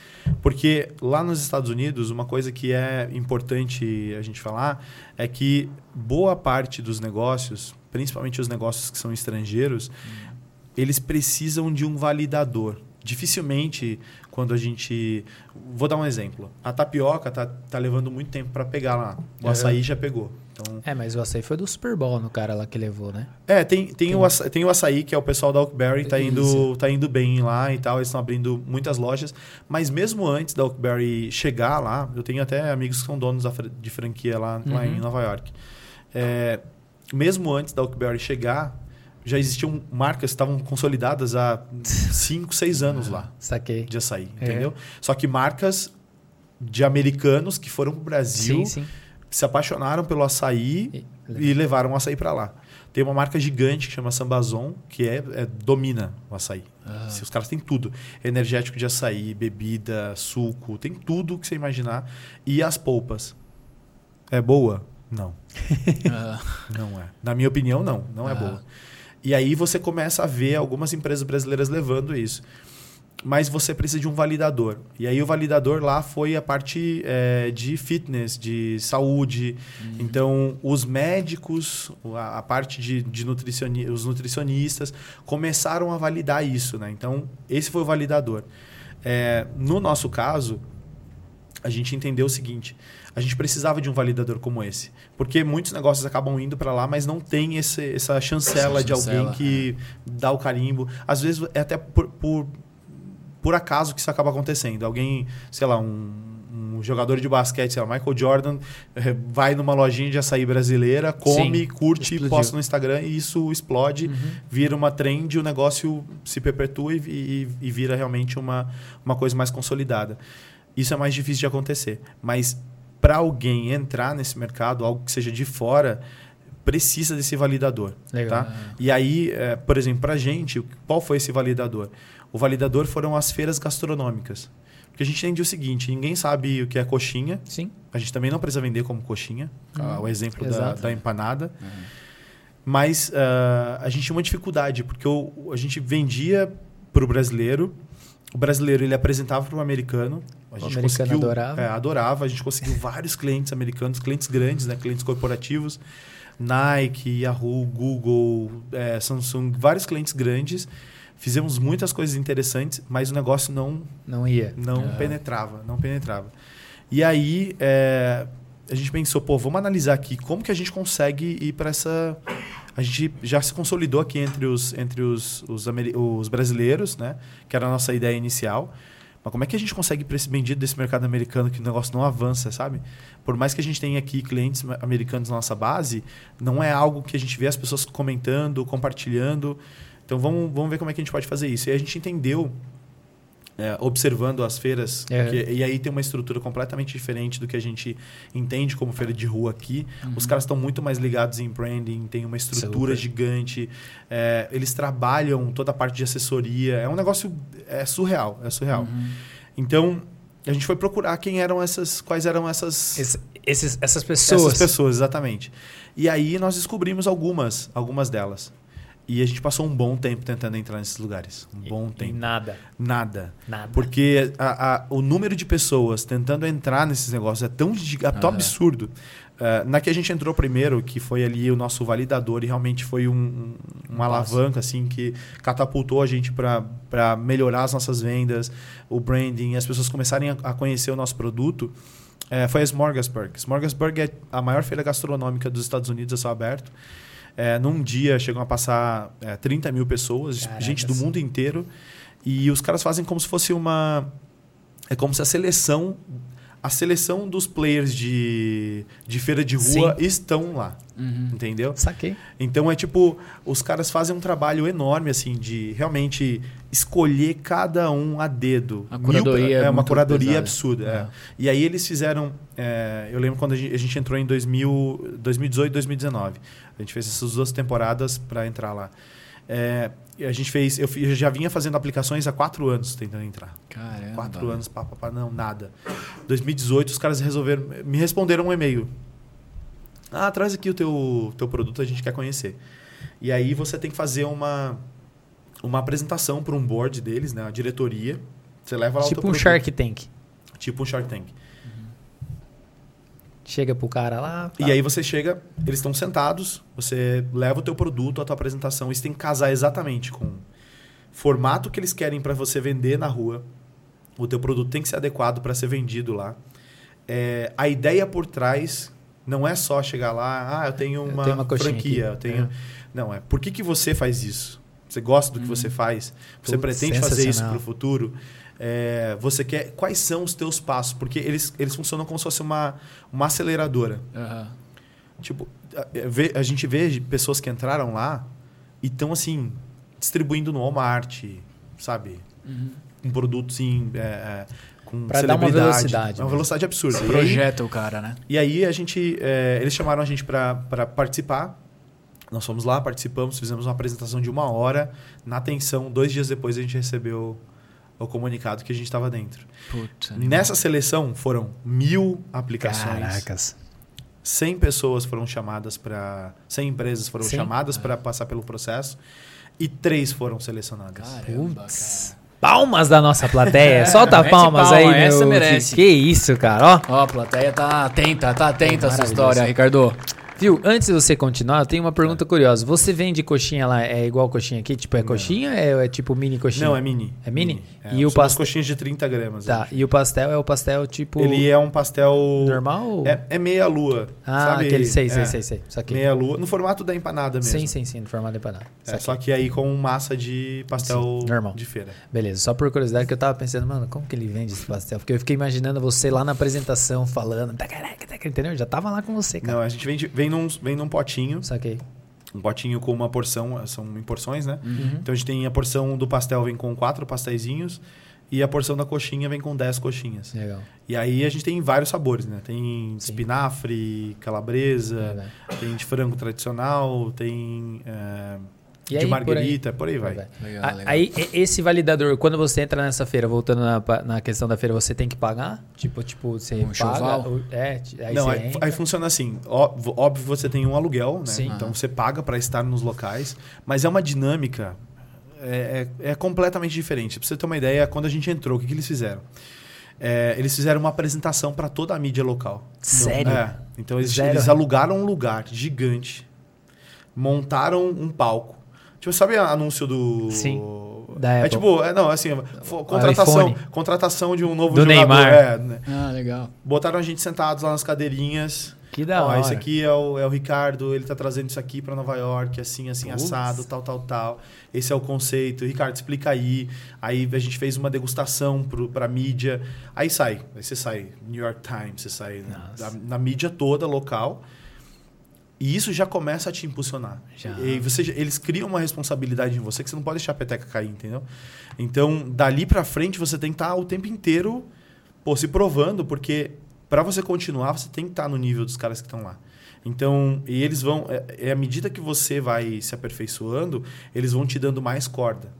porque lá nos Estados Unidos, uma coisa que é importante a gente falar é que boa parte dos negócios, principalmente os negócios que são estrangeiros, hum. eles precisam de um validador. Dificilmente, quando a gente. Vou dar um exemplo. A tapioca tá, tá levando muito tempo para pegar lá. O açaí já pegou. Então... É, mas o açaí foi do Super Bowl no cara lá que levou, né? É, tem, tem, tem, o, açaí, tem o açaí, que é o pessoal da Oakberry, tá indo, tá indo bem lá e tal. Eles estão abrindo muitas lojas. Mas mesmo antes da Oakberry chegar lá, eu tenho até amigos que são donos de franquia lá, uhum. lá em Nova York. É, mesmo antes da Oakberry chegar, já existiam marcas que estavam consolidadas há 5, 6 anos lá. Saquei. De açaí, é. entendeu? Só que marcas de americanos que foram para o Brasil, sim, sim. Se apaixonaram pelo açaí e, e levaram o açaí para lá. Tem uma marca gigante que chama Sambazon, que é, é domina o açaí. Ah. Os caras têm tudo. Energético de açaí, bebida, suco, tem tudo que você imaginar. E as polpas. É boa? Não. Ah. Não é. Na minha opinião, não. Não é ah. boa. E aí você começa a ver algumas empresas brasileiras levando isso. Mas você precisa de um validador. E aí o validador lá foi a parte é, de fitness, de saúde. Uhum. Então, os médicos, a, a parte de, de nutricioni os nutricionistas começaram a validar isso. Né? Então, esse foi o validador. É, no nosso caso, a gente entendeu o seguinte: a gente precisava de um validador como esse. Porque muitos negócios acabam indo para lá, mas não tem esse, essa chancela essa de chancela, alguém que é. dá o carimbo. Às vezes é até por, por, por, acaso que isso acaba acontecendo. Alguém, sei lá, um, um jogador de basquete, sei lá, Michael Jordan, eh, vai numa lojinha de açaí brasileira, come, Sim, curte, explodiu. posta no Instagram e isso explode, uhum. vira uma trend, o negócio se perpetua e, e, e vira realmente uma, uma coisa mais consolidada. Isso é mais difícil de acontecer. Mas para alguém entrar nesse mercado, algo que seja de fora, precisa desse validador. Legal. Tá? E aí, é, por exemplo, para a gente, qual foi esse validador? O validador foram as feiras gastronômicas. Porque a gente entende o seguinte: ninguém sabe o que é coxinha. Sim. A gente também não precisa vender como coxinha. Uhum. o exemplo da, da, empanada. Uhum. Mas uh, a gente tinha uma dificuldade, porque o, a gente vendia para o brasileiro o brasileiro ele apresentava para o americano. A gente o americano adorava. É, adorava. A gente conseguiu vários clientes americanos, clientes grandes, né? clientes corporativos. Nike, Yahoo, Google, é, Samsung, vários clientes grandes. Fizemos muitas coisas interessantes, mas o negócio não não ia, não ah. penetrava, não penetrava. E aí é, a gente pensou, pô, vamos analisar aqui como que a gente consegue ir para essa a gente já se consolidou aqui entre os, entre os, os, os, brasileiros, né? que era a nossa ideia inicial. Mas como é que a gente consegue para esse bendito desse mercado americano que o negócio não avança, sabe? Por mais que a gente tenha aqui clientes americanos na nossa base, não é algo que a gente vê as pessoas comentando, compartilhando. Então vamos, vamos ver como é que a gente pode fazer isso. E a gente entendeu é, observando as feiras. É. Que, e aí tem uma estrutura completamente diferente do que a gente entende como feira de rua aqui. Uhum. Os caras estão muito mais ligados em branding, tem uma estrutura Super. gigante. É, eles trabalham toda a parte de assessoria. É um negócio é surreal, é surreal. Uhum. Então a gente foi procurar quem eram essas, quais eram essas Esse, esses, essas pessoas. Essas pessoas, exatamente. E aí nós descobrimos algumas, algumas delas. E a gente passou um bom tempo tentando entrar nesses lugares. Um bom tempo. E nada. Nada. Nada. Porque a, a, o número de pessoas tentando entrar nesses negócios é tão, é tão absurdo. Uh, na que a gente entrou primeiro, que foi ali o nosso validador, e realmente foi um, um, uma alavanca assim que catapultou a gente para melhorar as nossas vendas, o branding, as pessoas começarem a, a conhecer o nosso produto, uh, foi a Smorgasburg. Smorgasburg é a maior feira gastronômica dos Estados Unidos a céu aberto. É, num dia chegam a passar é, 30 mil pessoas, Caraca, gente do mundo inteiro. E os caras fazem como se fosse uma. É como se a seleção. A seleção dos players de, de feira de rua Sim. estão lá. Uhum. Entendeu? Saquei. Então é tipo, os caras fazem um trabalho enorme, assim, de realmente escolher cada um a dedo. A curadoria. Mil, é, é uma curadoria pesada. absurda. É. E aí eles fizeram. É, eu lembro quando a gente, a gente entrou em 2000, 2018, 2019. A gente fez essas duas temporadas para entrar lá. É, a gente fez. Eu, eu, já vinha fazendo aplicações há quatro anos tentando entrar. Caramba. Quatro anos, pá, pá, pá, não, nada. 2018, os caras resolveram. Me responderam um e-mail. Ah, traz aqui o teu, teu produto, a gente quer conhecer. E aí você tem que fazer uma, uma apresentação para um board deles, né? A diretoria. Você leva lá o Tipo teu um produto. Shark Tank. Tipo um Shark Tank. Chega pro cara lá. E aí você chega, eles estão sentados, você leva o teu produto, a tua apresentação, isso tem que casar exatamente com o formato que eles querem para você vender na rua. O teu produto tem que ser adequado para ser vendido lá. É, a ideia por trás não é só chegar lá, ah, eu tenho uma, tenho uma franquia, aqui. eu tenho. É. Não, é por que, que você faz isso? Você gosta do que você faz? Você pretende fazer isso para o futuro? É, você quer. Quais são os teus passos? Porque eles, eles funcionam como se fosse uma, uma aceleradora. Aham. Tipo, a, vê- a gente vê pessoas que entraram lá e estão assim, distribuindo no Walmart, sabe? Uhum. Um produto assim, é, é, com Pra dar uma velocidade Uma mesmo. velocidade absurda. E aí, Projeta o cara, né? e aí a gente. é, eles chamaram a gente para participar. Nós fomos lá, participamos, fizemos uma apresentação de uma hora. Na atenção, dois dias depois a gente recebeu o comunicado que a gente estava dentro. Putz. Nessa seleção foram mil aplicações. Caracas. 100 pessoas foram chamadas para. 100 empresas foram Sim. chamadas para passar pelo processo e três foram selecionadas. Caramba, Putz. cara. Palmas da nossa plateia. Solta mete palmas palma, aí, meu. essa filho. merece. Que isso, cara. Ó, Ó, a plateia tá atenta, tá atenta a essa história, Ricardo. Viu? Antes de você continuar, eu tenho uma pergunta curiosa. Você vende coxinha lá, é igual coxinha aqui? Tipo, é coxinha ou é, é tipo mini coxinha? Não, é mini. É mini? É, E o pastel- coxinhas de 30 gramas. Tá, acho. e o pastel é o pastel tipo Ele é um pastel. normal? É, é meia lua. ah, sabe? aquele, sei, sei, É, sei, sei. Saquei. Meia lua. No formato da empanada mesmo. Sim, sim, sim, no formato de empanada. É, só que aí com massa de pastel Sim, normal. de feira. Beleza, só por curiosidade que eu tava pensando, mano, como que ele vende esse pastel? Porque eu fiquei imaginando você lá na apresentação falando, tá caraca, tá entendeu? Eu já tava lá com você, cara. Não, a gente vende, vem, num, vem num potinho. Saquei. Um potinho com uma porção, são em porções, né? Uhum. Então a gente tem a porção do pastel vem com quatro pastéisinhos e a porção da coxinha vem com 10 coxinhas. Legal. E aí a gente tem vários sabores, né? Tem Sim. espinafre, calabresa, Verdade. tem de frango tradicional, tem é, E aí, de por marguerita, por aí, vai. Legal, legal. Aí, esse validador, quando você entra nessa feira, voltando na, na questão da feira, você tem que pagar? Tipo, tipo você Um paga? enxoval? o- É, aí Não, você aí, entra. aí funciona assim. Óbvio, óbvio você tem um aluguel, né? Sim. Então você paga para estar nos locais, mas é uma dinâmica é, é- é completamente diferente. Pra você ter uma ideia, quando a gente entrou, o que, que eles fizeram? É, eles fizeram uma apresentação para toda a mídia local. Então, Sério? é. Então eles, eles alugaram um lugar gigante, montaram um palco. Tipo, sabe o anúncio do. Sim, da é Apple. tipo, é, não, assim, fo- contratação, contratação de um novo Do jogador. Neymar. É, né? Ah, legal. Botaram a gente sentados lá nas cadeirinhas. Que da Ó, hora. esse aqui é o, é o Ricardo, ele tá trazendo isso aqui para Nova York, assim, assim, Putz. assado, tal, tal, tal. Esse é o conceito. Ricardo, explica aí. Aí a gente fez uma degustação pro, pra mídia. Aí sai. Aí você sai New York Times, você sai Nossa. na, na mídia toda local. E isso já começa a te impulsionar. Já. E você, eles criam uma responsabilidade em você que você não pode deixar a peteca cair, entendeu? Então, dali pra frente, você tem que estar o tempo inteiro pô, se provando, porque para você continuar, você tem que estar no nível dos caras que estão lá. Então, e eles vão. É, é à medida que você vai se aperfeiçoando, eles vão te dando mais corda.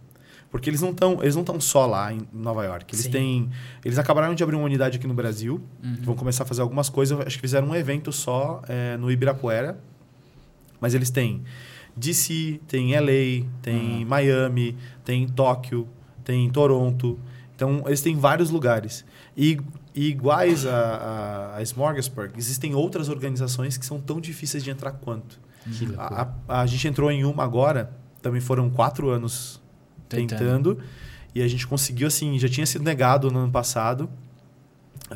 Porque eles não estão eles não estão só lá em Nova York. Eles Sim. têm. Eles acabaram de abrir uma unidade aqui no Brasil. Uhum. Vão começar a fazer algumas coisas. Acho que fizeram um evento só é, no Ibirapuera. Mas eles têm DC, tem LA, tem Miami, tem Tóquio, tem Toronto. Então, eles têm vários lugares. E, e iguais a, a, a Smorgasburg, existem outras organizações que são tão difíceis de entrar quanto. A, a, a gente entrou em uma agora, também foram quatro anos Tentando. tentando. E a gente conseguiu, assim, já tinha sido negado no ano passado.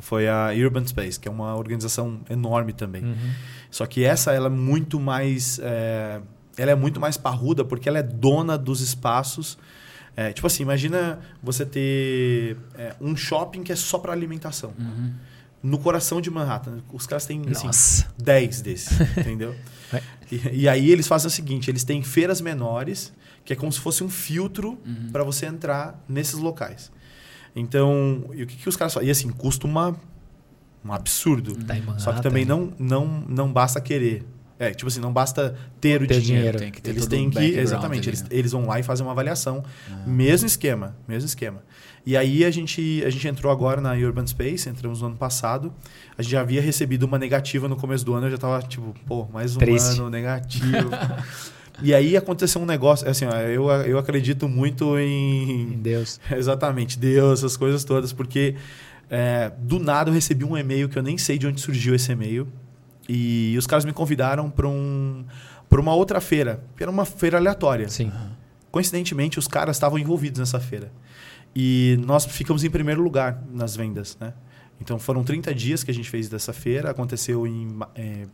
Foi a Urban Space, que é uma organização enorme também. Uhum. Só que essa ela é muito mais. é, ela é muito mais parruda porque ela é dona dos espaços. É, tipo assim, imagina você ter é, um shopping que é só para alimentação. Uhum. No coração de Manhattan. Os caras têm assim, Nossa. 10 desses, entendeu? E, e aí eles fazem o seguinte: eles têm feiras menores, que é como se fosse um filtro Uhum. para você entrar nesses locais. Então, e o que, que os caras fazem? E assim, custa uma, um absurdo. Tá em Só que também não, não, não basta querer. É, tipo assim, não basta ter o Ter dinheiro. dinheiro. Tem que ter Eles têm um que. Exatamente, eles, né? eles vão lá e fazem uma avaliação. Ah. Mesmo esquema, mesmo esquema. E aí a gente, a gente entrou agora na Urban Space, entramos no ano passado. A gente já havia recebido uma negativa no começo do ano, eu já tava tipo, pô, mais um Triste. ano negativo. E aí aconteceu um negócio, assim, ó, eu, eu acredito muito em. Em Deus. Exatamente, Deus, essas coisas todas, porque é, do nada eu recebi um e-mail que eu nem sei de onde surgiu esse e-mail. E os caras me convidaram para um, pra uma outra feira, que era uma feira aleatória. Sim. Coincidentemente, os caras estavam envolvidos nessa feira. E nós ficamos em primeiro lugar nas vendas, né? Então foram 30 dias que a gente fez dessa feira, aconteceu em é,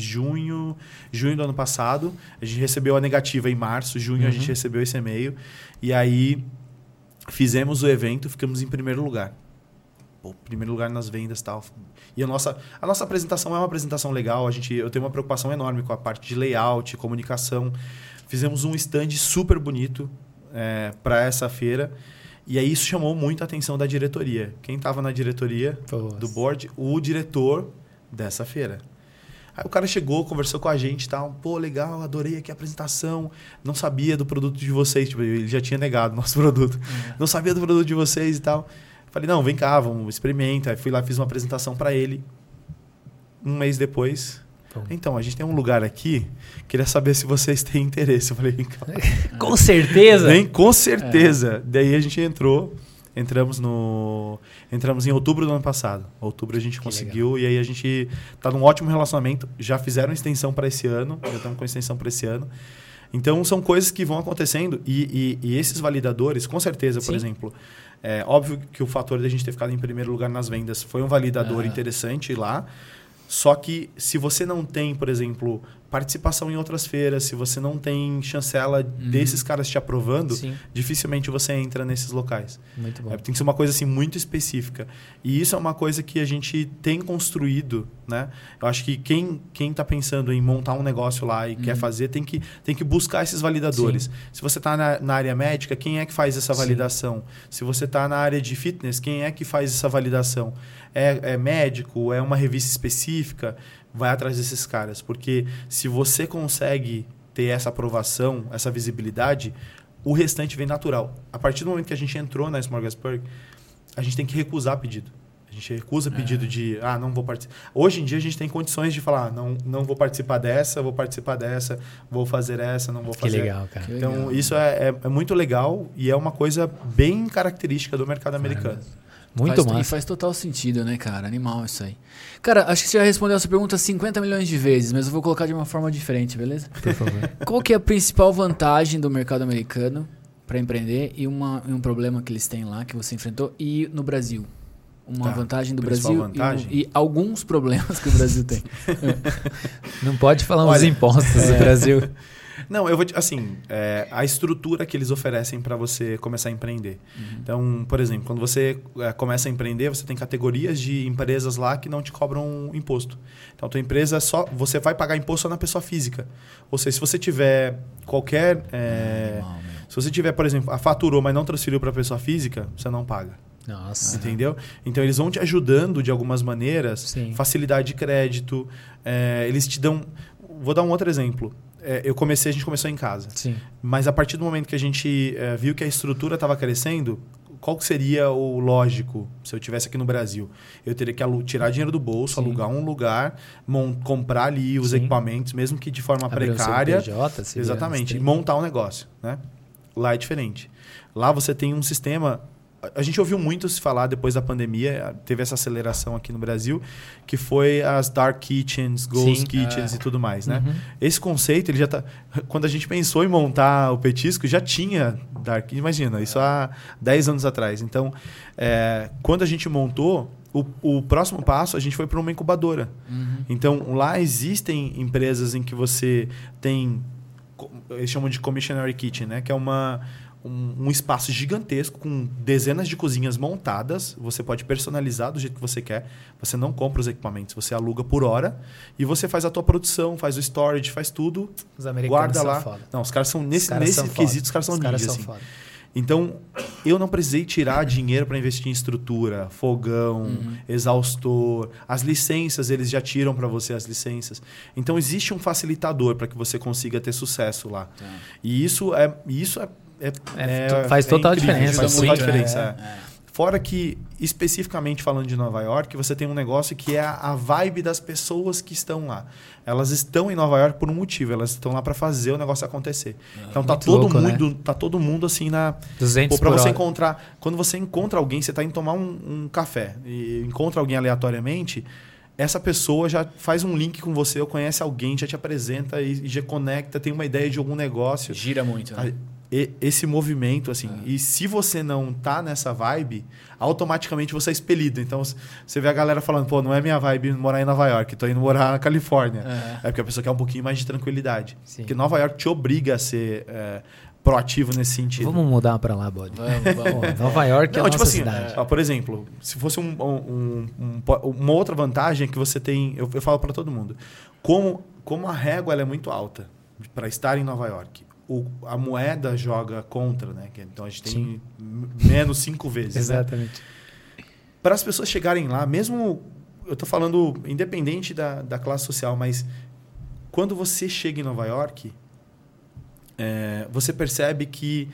junho, junho do ano passado. A gente recebeu a negativa em março, junho Uhum. a gente recebeu esse e-mail. E aí fizemos o evento, ficamos em primeiro lugar. Pô, primeiro lugar nas vendas e tal. E a nossa, a nossa apresentação é uma apresentação legal. A gente, eu tenho uma preocupação enorme com a parte de layout, comunicação. Fizemos um stand super bonito para essa feira. E aí isso chamou muito a atenção da diretoria. Quem estava na diretoria Pô, do board? O diretor dessa feira. Aí o cara chegou, conversou com a gente e tal. Pô, legal, adorei aqui a apresentação. Não sabia do produto de vocês. Tipo, ele já tinha negado o nosso produto. Não sabia do produto de vocês e tal. Falei, não, vem cá, vamos, experimenta. Aí fui lá, fiz uma apresentação para ele. Um mês depois. Então, a gente tem um lugar aqui. Queria saber se vocês têm interesse. Eu falei, calma. Com certeza. Vem, com certeza. Daí a gente entrou. Entramos no. Entramos em outubro do ano passado. Outubro a gente conseguiu e aí a gente tá num ótimo relacionamento. Já fizeram extensão para esse ano, já estamos com extensão para esse ano. Então são coisas que vão acontecendo e, e- e esses validadores, com certeza, por Sim. exemplo, é óbvio que o fator da gente ter ficado em primeiro lugar nas vendas foi um validador Ah. interessante lá. Só que se você não tem, por exemplo, participação em outras feiras, se você não tem chancela desses caras te aprovando, Sim, dificilmente você entra nesses locais. muito bom. É, tem que ser uma coisa assim muito específica. E isso é uma coisa que a gente tem construído, né? Eu acho que quem quem está pensando em montar um negócio lá e quer fazer tem que tem que buscar esses validadores. Se você está na, na área médica, quem é que faz essa Sim. validação? Se você está na área de fitness, quem é que faz essa validação? É, é médico? É uma revista específica? Vai atrás desses caras, porque se você consegue ter essa aprovação, essa visibilidade, o restante vem natural. A partir do momento que a gente entrou na Smorgasburg, a gente tem que recusar pedido. A gente recusa pedido de, ah, não vou participar. Hoje em dia a gente tem condições de falar, ah, não, não vou participar dessa, vou participar dessa, vou fazer essa, não vou Que fazer. legal, cara. Que Então, legal. isso é, é, é muito legal e é uma coisa bem característica do mercado americano. Muito faz, E faz total sentido, né, cara? Animal isso aí. Cara, acho que você já respondeu essa pergunta 50 milhões de vezes, mas eu vou colocar de uma forma diferente, beleza? Por favor. Qual que é a principal vantagem do mercado americano para empreender e, uma, e um problema que eles têm lá que você enfrentou e no Brasil? Uma Tá. vantagem do Principal Brasil e vantagem? E, alguns problemas que o Brasil tem. Não pode falar uns Olha, impostos do Brasil. Não, eu vou te- assim, é, a estrutura que eles oferecem para você começar a empreender. Então, por exemplo, quando você é, começa a empreender, você tem categorias de empresas lá que não te cobram imposto. Então, a tua empresa é só você vai pagar imposto só na pessoa física. Ou seja, se você tiver qualquer é, se você tiver, por exemplo, a faturou, mas não transferiu para pessoa física, você não paga. Nossa. Entendeu? Então eles vão te ajudando de algumas maneiras, Sim. facilidade de crédito, é, eles te dão. Vou dar um outro exemplo. É, eu comecei, a gente começou em casa. Sim. Mas a partir do momento que a gente é, viu que a estrutura estava crescendo, qual que seria o lógico se eu tivesse aqui no Brasil? Eu teria que tirar dinheiro do bolso, Sim. alugar um lugar, comprar ali os Sim. equipamentos, mesmo que de forma Abrir um precária. Se virar Exatamente. E montar um negócio, né? Lá é diferente. Lá você tem um sistema. A- gente ouviu muito se falar depois da pandemia, teve essa aceleração aqui no Brasil, que foi as dark kitchens, ghost Sim. kitchens É. e tudo mais, né? Uhum. Esse conceito, ele já tá. Quando a gente pensou em montar o petisco, já tinha Dark. Imagina, isso há 10 anos atrás. Então, é, quando a gente montou, o, o próximo passo, a gente foi para uma incubadora. Uhum. Então, lá existem empresas em que você tem. Eles chamam de commissionary kitchen, né? Que é uma. Um, um espaço gigantesco com dezenas de cozinhas montadas. Você pode personalizar do jeito que você quer. Você não compra os equipamentos, você aluga por hora e você faz a tua produção, faz o storage, faz tudo. Os americanos guarda são lá. foda. Não, os caras são nesse, caras nesse são quesito, os caras são Os ninjas, são assim. foda. Então, eu não precisei tirar dinheiro para investir em estrutura, fogão, Uhum. exaustor, as licenças eles já tiram para você as licenças. Então existe um facilitador para que você consiga ter sucesso lá. Tá. E isso é isso é, é- É, é- faz é total incrível, diferença, Faz total diferença. Fora que, especificamente falando de Nova York, você tem um negócio que é a vibe das pessoas que estão lá. Elas estão em Nova York por um motivo, elas estão lá para fazer o negócio acontecer. então tá todo louco, né? mundo, tá todo mundo assim na 200 Pô, pra por você hora. encontrar. Quando você encontra alguém, você tá indo tomar um, um café e encontra alguém aleatoriamente, essa pessoa já faz um link com você, ou conhece alguém, já te apresenta e, e já conecta, tem uma ideia de algum negócio. Gira muito, né? A- e- esse movimento, assim. E se você não tá nessa vibe, automaticamente você é expelido. Então você vê a galera falando, pô, não é minha vibe morar em Nova York, tô indo morar na Califórnia. É. É porque a pessoa quer um pouquinho mais de tranquilidade. Sim. Porque Nova York te obriga a ser é, proativo nesse sentido. Vamos mudar pra lá, Bode. Vamos, vamos. Pô, Nova York é Não, a tipo nossa assim, cidade. ó, por exemplo, se fosse um, um- um- um- uma outra vantagem é que você tem, eu, eu falo para todo mundo, como, como a régua ela é muito alta para estar em Nova York, o- a moeda joga contra, né? Então a gente tem Sim. menos cinco vezes. né? Exatamente. Para as pessoas chegarem lá, mesmo eu tô falando independente da, da classe social, mas quando você chega em Nova York, é, você percebe que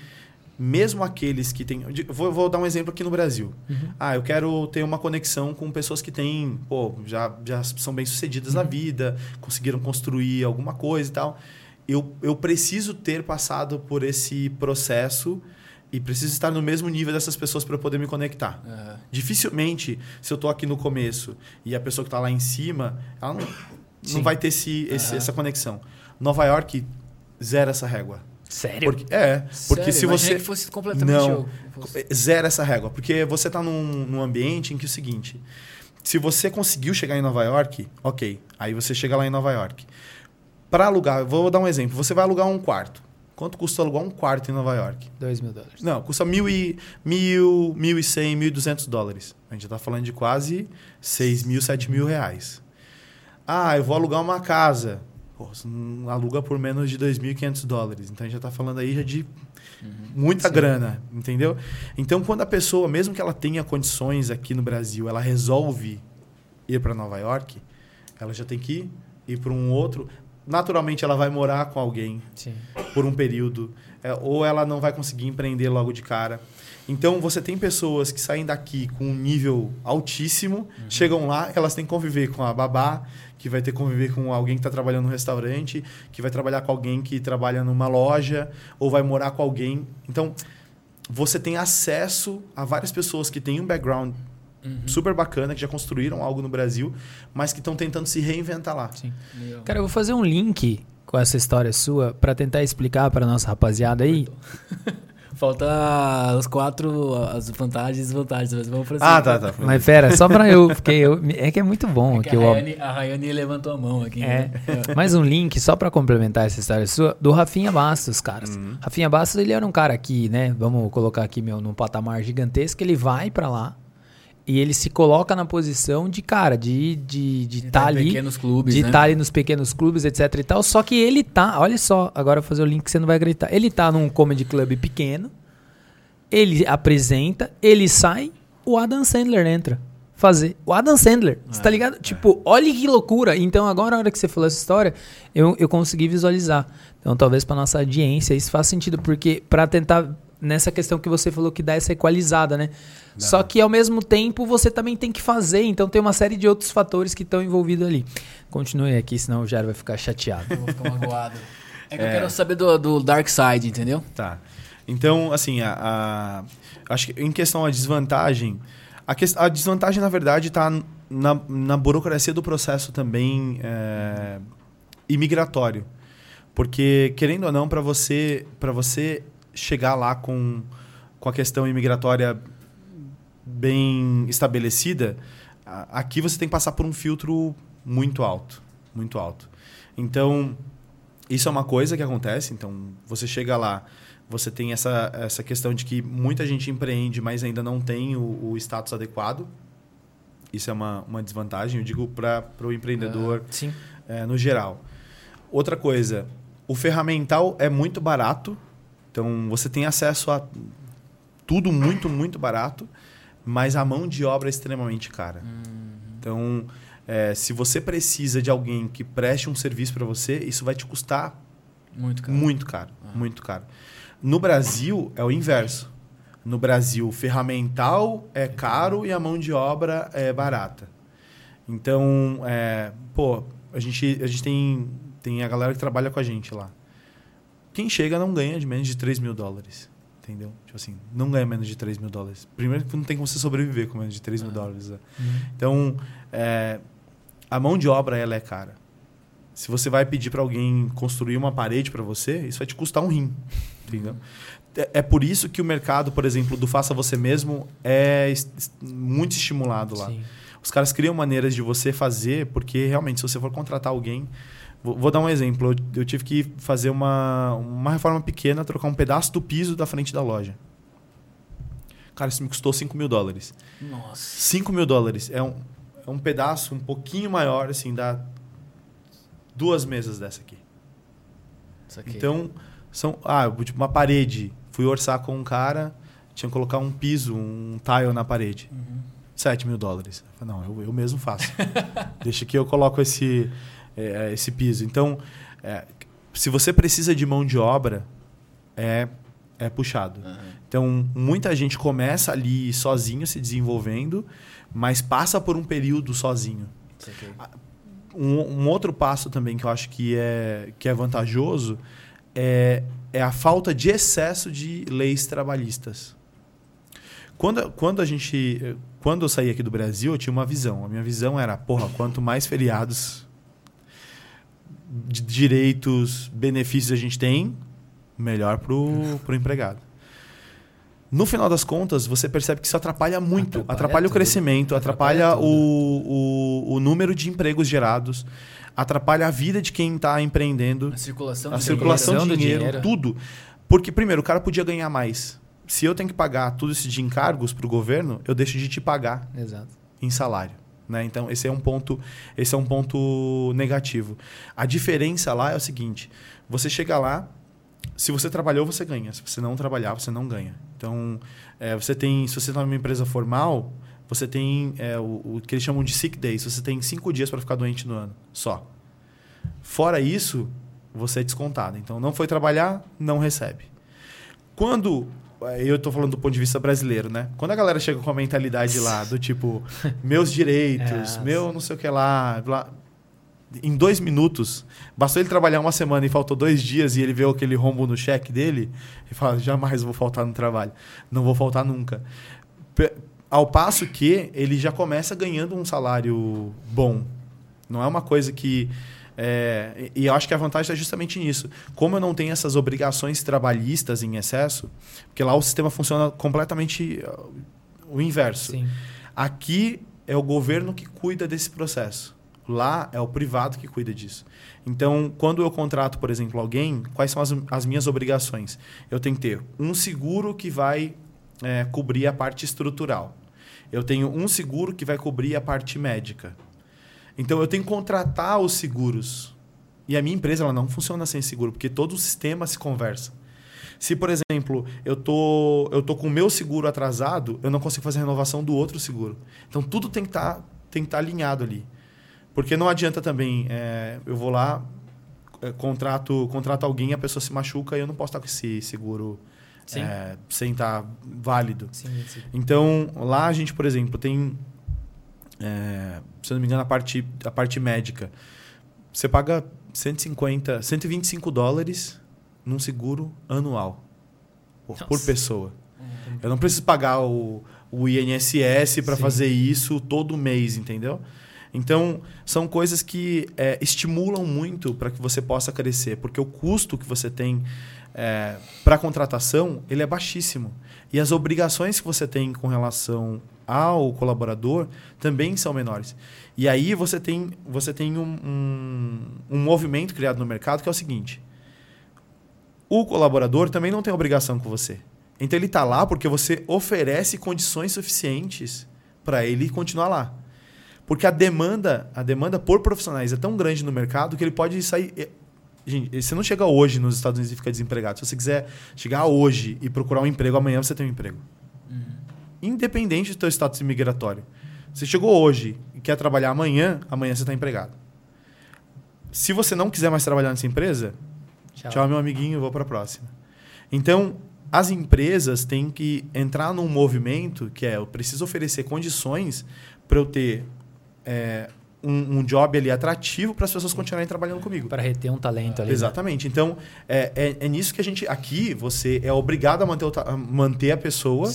mesmo aqueles que têm. Vou, vou dar um exemplo aqui no Brasil. Ah, eu quero ter uma conexão com pessoas que têm, pô, já, já são bem sucedidas na vida, conseguiram construir alguma coisa e tal. Eu, eu preciso ter passado por esse processo e preciso estar no mesmo nível dessas pessoas para poder me conectar. Aham. Dificilmente, se eu tô aqui no começo e a pessoa que está lá em cima, ela não, não vai ter esse, esse- Aham. essa conexão. Nova York zera essa régua. Sério? Porque, é, porque Sério, se imaginei você que fosse completamente Não. eu- fosse- zera essa régua, porque você está num, num ambiente em que é o seguinte, se você conseguiu chegar em Nova York, ok, aí você chega lá em Nova York. Para alugar, vou dar um exemplo, você vai alugar um quarto. Quanto custa alugar um quarto em Nova York? 2 mil dólares. Não, custa mil e, mil, mil e cem, mil e duzentos dólares. A gente já está falando de quase seis mil, sete mil reais. Ah, eu vou alugar uma casa. Pô, você não aluga por menos de 2.500 dólares. Então a gente já está falando aí já de muita Sim. grana, entendeu? Então quando a pessoa, mesmo que ela tenha condições aqui no Brasil, ela resolve ir para Nova York, ela já tem que ir para um outro. Naturalmente ela vai morar com alguém Sim. por um período, é, ou ela não vai conseguir empreender logo de cara. Então você tem pessoas que saem daqui com um nível altíssimo, chegam lá, elas têm que conviver com a babá, que vai ter que conviver com alguém que está trabalhando no restaurante, que vai trabalhar com alguém que trabalha numa loja, ou vai morar com alguém. Então você tem acesso a várias pessoas que têm um background super bacana, que já construíram algo no Brasil, mas que estão tentando se reinventar lá. Sim. Cara, eu vou fazer um link com essa história sua pra tentar explicar pra nossa rapaziada aí. Falta os quatro, as vantagens e desvantagens. Mas vamos pra Ah, tá, tá. Mas pera, só pra eu, porque eu, é que é muito bom É aqui que a, o Rayane, a Rayane levantou a mão aqui. É. né? Mais um link, só pra complementar essa história sua, do Rafinha Bastos, caras. Uhum. Rafinha Bastos, ele era um cara aqui, né? Vamos colocar aqui meu, num patamar gigantesco. Ele vai pra lá e ele se coloca na posição de cara, de estar de, de tá Em ali. pequenos clubes, de né? estar ali nos pequenos clubes, etc e tal. Só que ele tá, olha só, agora vou fazer o link que você não vai acreditar. Ele tá num comedy club pequeno, ele apresenta, ele sai, o Adam Sandler entra. Fazer. O Adam Sandler, você tá ligado? Tipo, olha que loucura. Então, agora, a hora que você falou essa história, eu, eu consegui visualizar. Então, talvez pra nossa audiência isso faz sentido, porque pra tentar. Nessa questão que você falou que dá essa equalizada, né? Só que ao mesmo tempo você também tem que fazer, então tem uma série de outros fatores que estão envolvidos ali. Continue aqui, senão o Jair vai ficar chateado. Eu vou ficar magoado. É que eu quero saber do, do Dark Side, entendeu? Tá. Então, assim, a, a- acho que em questão à desvantagem, a, ques- a desvantagem, na verdade, está na, na burocracia do processo também é, imigratório. Porque, querendo ou não, para você, pra você chegar lá com, com a questão imigratória bem estabelecida, aqui você tem que passar por um filtro muito alto. Muito alto. Então, isso é uma coisa que acontece. Então, você chega lá, você tem essa, essa questão de que muita gente empreende, mas ainda não tem o, o status adequado. Isso é uma, uma desvantagem, eu digo para o empreendedor Sim. é, no geral. Outra coisa, o ferramental é muito barato, então você tem acesso a tudo muito, muito barato, mas a mão de obra é extremamente cara. Então, é, se você precisa de alguém que preste um serviço para você, isso vai te custar Muito caro. muito caro, muito caro. No Brasil é o inverso. no Brasil, ferramental é caro e a mão de obra é barata. Então, é, pô, a gente, a gente tem, tem a galera que trabalha com a gente lá. Quem chega não ganha de menos de 3 mil dólares. Entendeu? Tipo assim, não ganha menos de 3 mil dólares. Primeiro que não tem como você sobreviver com menos de 3 mil dólares. Né? Uhum. Então, é, a mão de obra ela é cara. Se você vai pedir para alguém construir uma parede para você, isso vai te custar um rim. Entendeu? É, é por isso que o mercado, por exemplo, do faça você mesmo é muito estimulado lá. Sim. Os caras criam maneiras de você fazer, porque realmente, se você for contratar alguém. Vou, dar um exemplo. Eu, tive que fazer uma, uma reforma pequena, trocar um pedaço do piso da frente da loja. Cara, isso me custou 5 mil dólares. Nossa. 5 mil dólares. É um, é um pedaço um pouquinho maior, assim, dá duas mesas dessa aqui. Isso aqui. Então, são. Ah, tipo, uma parede. Fui orçar com um cara, tinha que colocar um piso, um tile na parede. Uhum. 7 mil dólares. Não, eu, eu mesmo faço. Deixa que eu coloco esse, é, esse piso. Então, é, se você precisa de mão de obra, é, é puxado. Aham. Então, muita gente começa ali sozinho, se desenvolvendo, mas passa por um período sozinho. Aqui. Um, um outro passo também que eu acho que é, que é vantajoso é, é a falta de excesso de leis trabalhistas. Quando, quando a gente. Quando eu saí aqui do Brasil, eu tinha uma visão. A minha visão era, porra, quanto mais feriados, de direitos, benefícios a gente tem, melhor pro, pro empregado. No final das contas, você percebe que isso atrapalha muito. Atrapalha Atrapalha, o crescimento, atrapalha, Atrapalha o, o, o número de empregos gerados, atrapalha a vida de quem está empreendendo, A circulação a de circulação dinheiro. de dinheiro, dinheiro. tudo. Porque, primeiro, o cara podia ganhar mais. Se eu tenho que pagar tudo isso de encargos para o governo, eu deixo de te pagar Exato. em salário. Né? Então, esse é um ponto, esse é um ponto negativo. A diferença lá é o seguinte: você chega lá, se você trabalhou, você ganha. Se você não trabalhar, você não ganha. Então, é, você tem, se você está numa empresa formal, você tem é, o, o que eles chamam de sick days. Você tem cinco dias para ficar doente no ano, só. Fora isso, você é descontado. Então, não foi trabalhar, não recebe. Quando eu estou falando do ponto de vista brasileiro, né? Quando a galera chega com a mentalidade lá do tipo, meus direitos, É. meu não sei o que lá, blá, em dois minutos, bastou ele trabalhar uma semana e faltou dois dias e ele vê aquele rombo no cheque dele e fala, jamais vou faltar no trabalho. Não vou faltar nunca. Pe- Ao passo que ele já começa ganhando um salário bom. Não é uma coisa que. É, e eu acho que a vantagem está justamente nisso. Como eu não tenho essas obrigações trabalhistas em excesso, porque lá o sistema funciona completamente uh, o inverso. Sim. Aqui é o governo que cuida desse processo. Lá é o privado que cuida disso. Então, quando eu contrato, por exemplo, alguém, quais são as, as minhas obrigações? Eu tenho que ter um seguro que vai é, cobrir a parte estrutural. Eu tenho um seguro que vai cobrir a parte médica. Então, eu tenho que contratar os seguros. E a minha empresa ela não funciona sem seguro, porque todo o sistema se conversa. Se, por exemplo, eu tô, eu tô com o meu seguro atrasado, eu não consigo fazer a renovação do outro seguro. Então, tudo tem que estar tem que tá alinhado ali. Porque não adianta também, é, eu vou lá, é, contrato, contrato alguém, a pessoa se machuca e eu não posso estar com esse seguro é, sem estar válido. Sim, sim. Então, lá a gente, por exemplo, tem, é, se eu não me engano, a parte, a parte médica. Você paga 150, 125 dólares num seguro anual por, pessoa. Eu não preciso pagar o, o INSS para fazer isso todo mês, entendeu? Então, são coisas que é, estimulam muito para que você possa crescer, porque o custo que você tem é, para contratação ele é baixíssimo. E as obrigações que você tem com relação ao colaborador também são menores. E aí você tem, você tem um, um, um movimento criado no mercado que é o seguinte: o colaborador também não tem obrigação com você. Então ele está lá porque você oferece condições suficientes para ele continuar lá. Porque a demanda, a demanda por profissionais é tão grande no mercado que ele pode sair. eh, Gente, você não chega hoje nos Estados Unidos e fica desempregado. Se você quiser chegar hoje e procurar um emprego, amanhã você tem um emprego. Independente do seu status imigratório. Você chegou hoje e quer trabalhar amanhã, amanhã você está empregado. Se você não quiser mais trabalhar nessa empresa, Tchau. Tchau, meu amiguinho, vou para a próxima. Então, as empresas têm que entrar num movimento que é eu preciso oferecer condições para eu ter é, um, um, job ali atrativo para as pessoas continuarem trabalhando comigo. Para reter um talento ali. Né? Exatamente. Né? Então, é, é, é, nisso que a gente. Aqui, você é obrigado a manter, a manter a pessoa,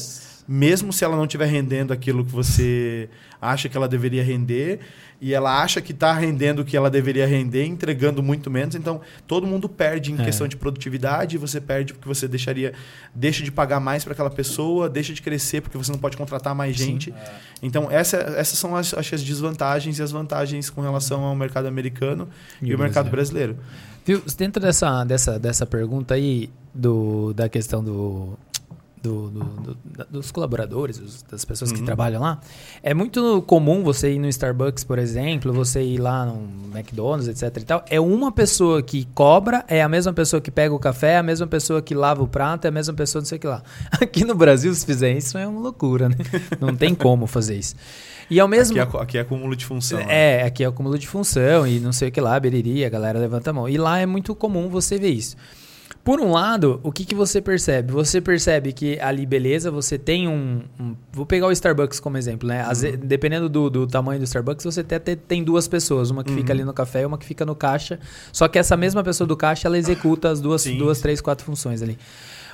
mesmo se ela não estiver rendendo aquilo que você acha que ela deveria render e ela acha que está rendendo o que ela deveria render, entregando muito menos. Então, todo mundo perde em é. questão de produtividade, você perde porque você deixaria, deixa de pagar mais para aquela pessoa, deixa de crescer porque você não pode contratar mais gente. É. Então, essa, essas são as, as desvantagens e as vantagens com relação ao mercado americano e, e o mercado brasileiro. Viu, dentro dessa, dessa, dessa pergunta aí do, da questão do do, do, do, dos colaboradores, das pessoas uhum. que trabalham lá. É muito comum você ir no Starbucks, por exemplo, você ir lá no McDonald's, etc e tal. É uma pessoa que cobra, é a mesma pessoa que pega o café, é a mesma pessoa que lava o prato, é a mesma pessoa não sei o que lá. Aqui no Brasil, se fizer isso, é uma loucura, né? Não tem como fazer isso. E ao mesmo... Aqui é, aqui é acúmulo de função. Né? É, né? aqui é acúmulo de função e não sei o que lá, beriri, a galera levanta a mão. E lá é muito comum você ver isso. Por um lado, o que, que você percebe? Você percebe que ali, beleza, você tem um. um vou pegar o Starbucks como exemplo, né? Uhum. dependendo do, do, tamanho do Starbucks, você até tem duas pessoas, uma que uhum. fica ali no café e uma que fica no caixa. Só que essa mesma pessoa do caixa, ela executa as duas, duas três, quatro funções ali.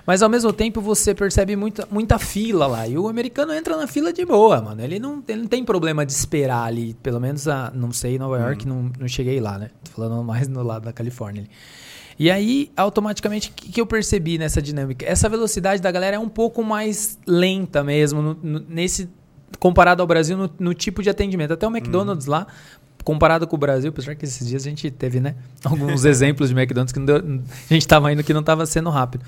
Mas ao mesmo tempo você percebe muita, muita fila lá. E o americano entra na fila de boa, mano. Ele não, ele não tem problema de esperar ali. Pelo menos, a, não sei, Nova York, uhum. não, não cheguei lá, né? Tô falando mais no lado da Califórnia ali. E aí, automaticamente, o que, que, eu percebi nessa dinâmica? Essa velocidade da galera é um pouco mais lenta mesmo, no, no, nesse comparado ao Brasil, no, no, tipo de atendimento. Até o McDonald's uhum. lá, comparado com o Brasil, apesar que esses dias a gente teve, né? Alguns exemplos de McDonald's que deu, a gente estava indo que não estava sendo rápido.